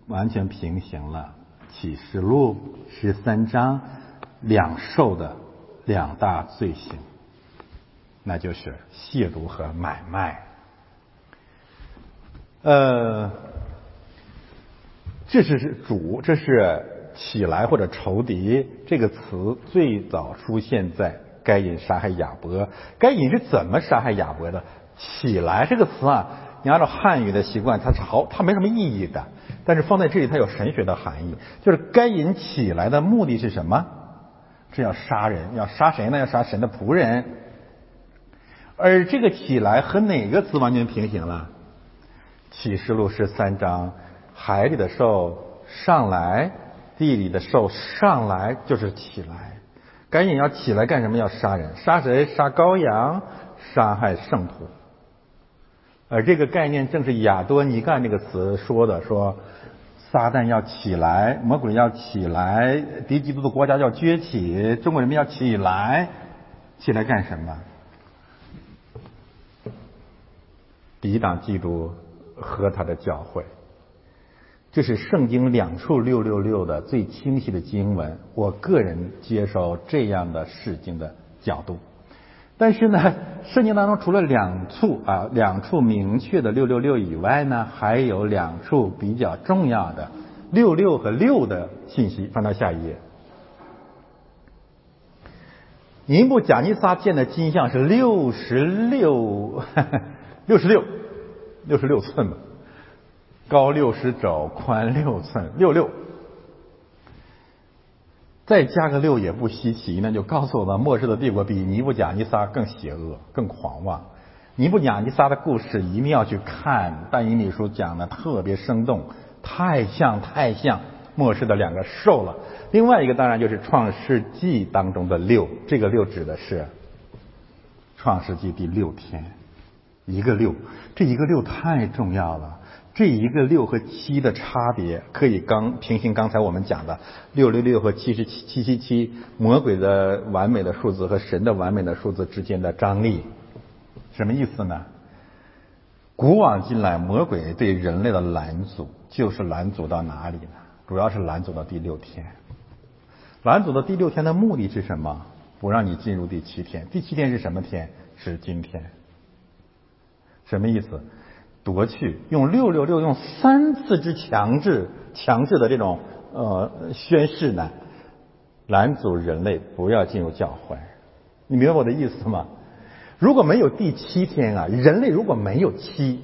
完全平行了启示录十三章两受的两大罪行，那就是亵渎和买卖。呃，这是主，这是起来或者仇敌这个词最早出现在该隐杀害亚伯。该隐是怎么杀害亚伯的？起来这个词啊，你按照汉语的习惯，它是好，它没什么意义的。但是放在这里，它有神学的含义，就是该隐起来的目的是什么？是要杀人，要杀谁呢？要杀神的仆人。而这个起来和哪个词完全平行了？启示录十三章，海里的兽上来，地里的兽上来，就是起来。赶紧要起来干什么？要杀人，杀谁？杀羔羊，杀害圣徒。而这个概念正是亚多尼干这个词说的，说撒旦要起来，魔鬼要起来，敌基督的国家要崛起，中国人民要起来，起来干什么？抵挡基督。和他的教诲，这是圣经两处六六六的最清晰的经文。我个人接受这样的释经的角度，但是呢，圣经当中除了两处啊两处明确的六六六以外呢，还有两处比较重要的六六和六的信息。翻到下一页，尼布贾尼撒建的金像是六十六 六十六。六十六寸吧，高六十肘，宽六寸，六六，再加个六也不稀奇。那就告诉我们，末世的帝国比尼布贾尼撒更邪恶、更狂妄。尼布贾尼撒的故事一定要去看，但以理书讲的特别生动，太像太像末世的两个兽了。另外一个当然就是创世纪当中的六，这个六指的是创世纪第六天。一个六，这一个六太重要了。这一个六和七的差别，可以刚平行刚才我们讲的六六六和七十七七七七，魔鬼的完美的数字和神的完美的数字之间的张力，什么意思呢？古往今来，魔鬼对人类的拦阻，就是拦阻到哪里呢？主要是拦阻到第六天。拦阻到第六天的目的是什么？不让你进入第七天。第七天是什么天？是今天。什么意思？夺去用六六六用三次之强制强制的这种呃宣誓呢，拦阻人类不要进入教会。你明白我的意思吗？如果没有第七天啊，人类如果没有七，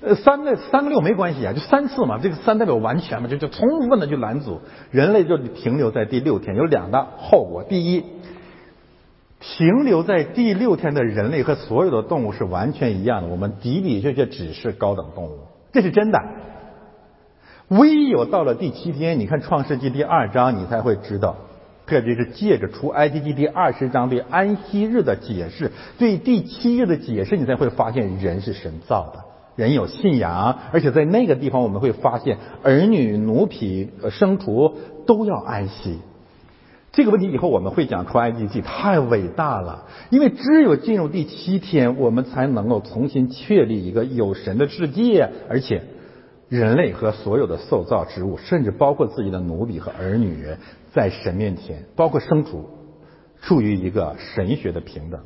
呃，三个三个六没关系啊，就三次嘛，这个三代表完全嘛，就就充分的去拦阻人类就停留在第六天，有两大后果。第一，停留在第六天的人类和所有的动物是完全一样的，我们的的确确只是高等动物，这是真的。唯有到了第七天，你看《创世纪》第二章，你才会知道，特别是借着出埃及记第二十章对安息日的解释，对第七日的解释，你才会发现人是神造的，人有信仰，而且在那个地方我们会发现儿女、奴婢、生徒都要安息。这个问题以后我们会讲出埃及记，太伟大了，因为只有进入第七天，我们才能够重新确立一个有神的世界，而且。人类和所有的受造之物，甚至包括自己的奴婢和儿女，在神面前，包括牲畜，处于一个神学的平等。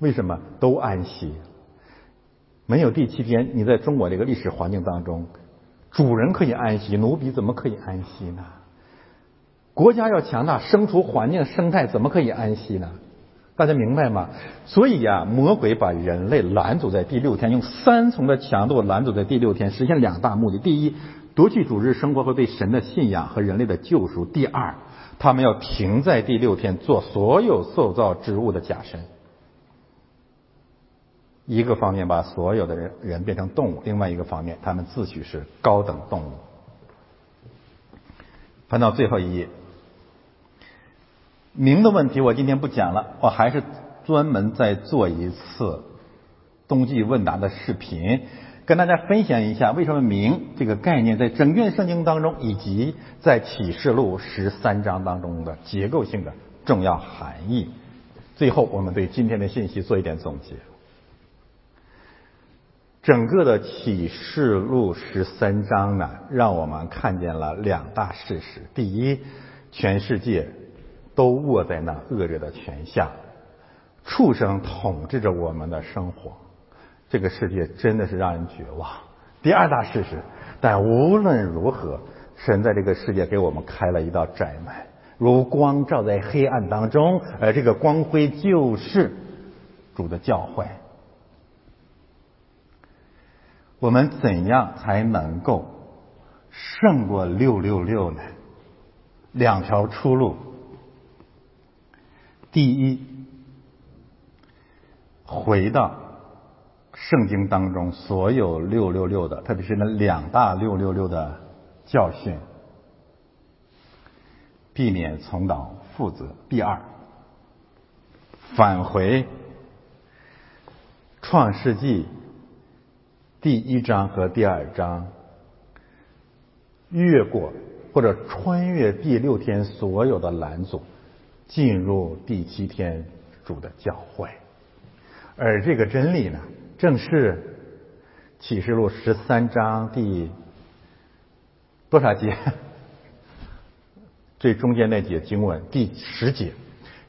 为什么都安息？没有第七天，你在中国这个历史环境当中，主人可以安息，奴婢怎么可以安息呢？国家要强大，生存环境生态怎么可以安息呢？大家明白吗？所以呀，魔鬼把人类拦阻在第六天，用三重的强度拦阻在第六天，实现两大目的：第一，夺去主日生活和对神的信仰和人类的救赎；第二，他们要停在第六天做所有受造之物的假神。一个方面把所有的人人变成动物，另外一个方面，他们自诩是高等动物。翻到最后一页。名的问题我今天不讲了，我还是专门再做一次冬季问答的视频，跟大家分享一下为什么名这个概念在整卷圣经当中，以及在启示录十三章当中的结构性的重要含义。最后，我们对今天的信息做一点总结。整个的启示录十三章呢，让我们看见了两大事实：第一，全世界。都握在那恶者的权下，畜生统治着我们的生活，这个世界真的是让人绝望。第二大事实，但无论如何，神在这个世界给我们开了一道窄门，如光照在黑暗当中，而这个光辉就是主的教诲。我们怎样才能够胜过六六六呢？两条出路。第一，回到圣经当中所有六六六的，特别是那两大六六六的教训，避免重蹈覆辙。第二，返回创世纪第一章和第二章，越过或者穿越第六天所有的拦阻。进入第七天主的教会，而这个真理呢，正是启示录十三章第多少节？最中间那节经文第十节，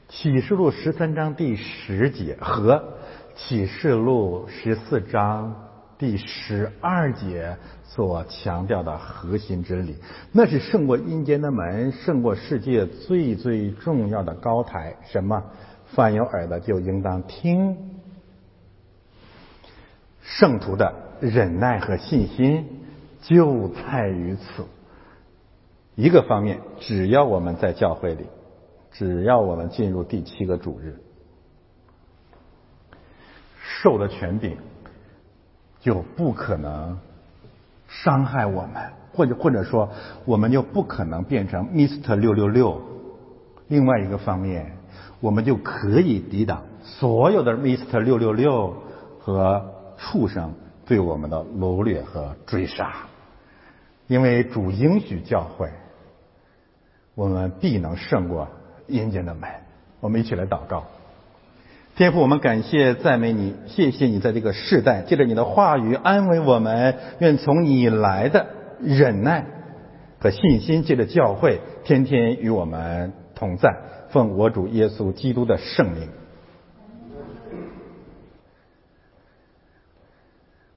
启示录十三章第十节和启示录十四章。第十二节所强调的核心真理，那是胜过阴间的门，胜过世界最最重要的高台。什么？凡有耳的就应当听。圣徒的忍耐和信心就在于此。一个方面，只要我们在教会里，只要我们进入第七个主日，受的权柄。就不可能伤害我们，或者或者说，我们就不可能变成 Mr. 六六六。另外一个方面，我们就可以抵挡所有的 Mr. 六六六和畜生对我们的掳掠和追杀，因为主应许教会，我们必能胜过阴间的门。我们一起来祷告。天父，我们感谢赞美你，谢谢你在这个世代借着你的话语安慰我们，愿从你来的忍耐和信心，借着教会天天与我们同在，奉我主耶稣基督的圣名。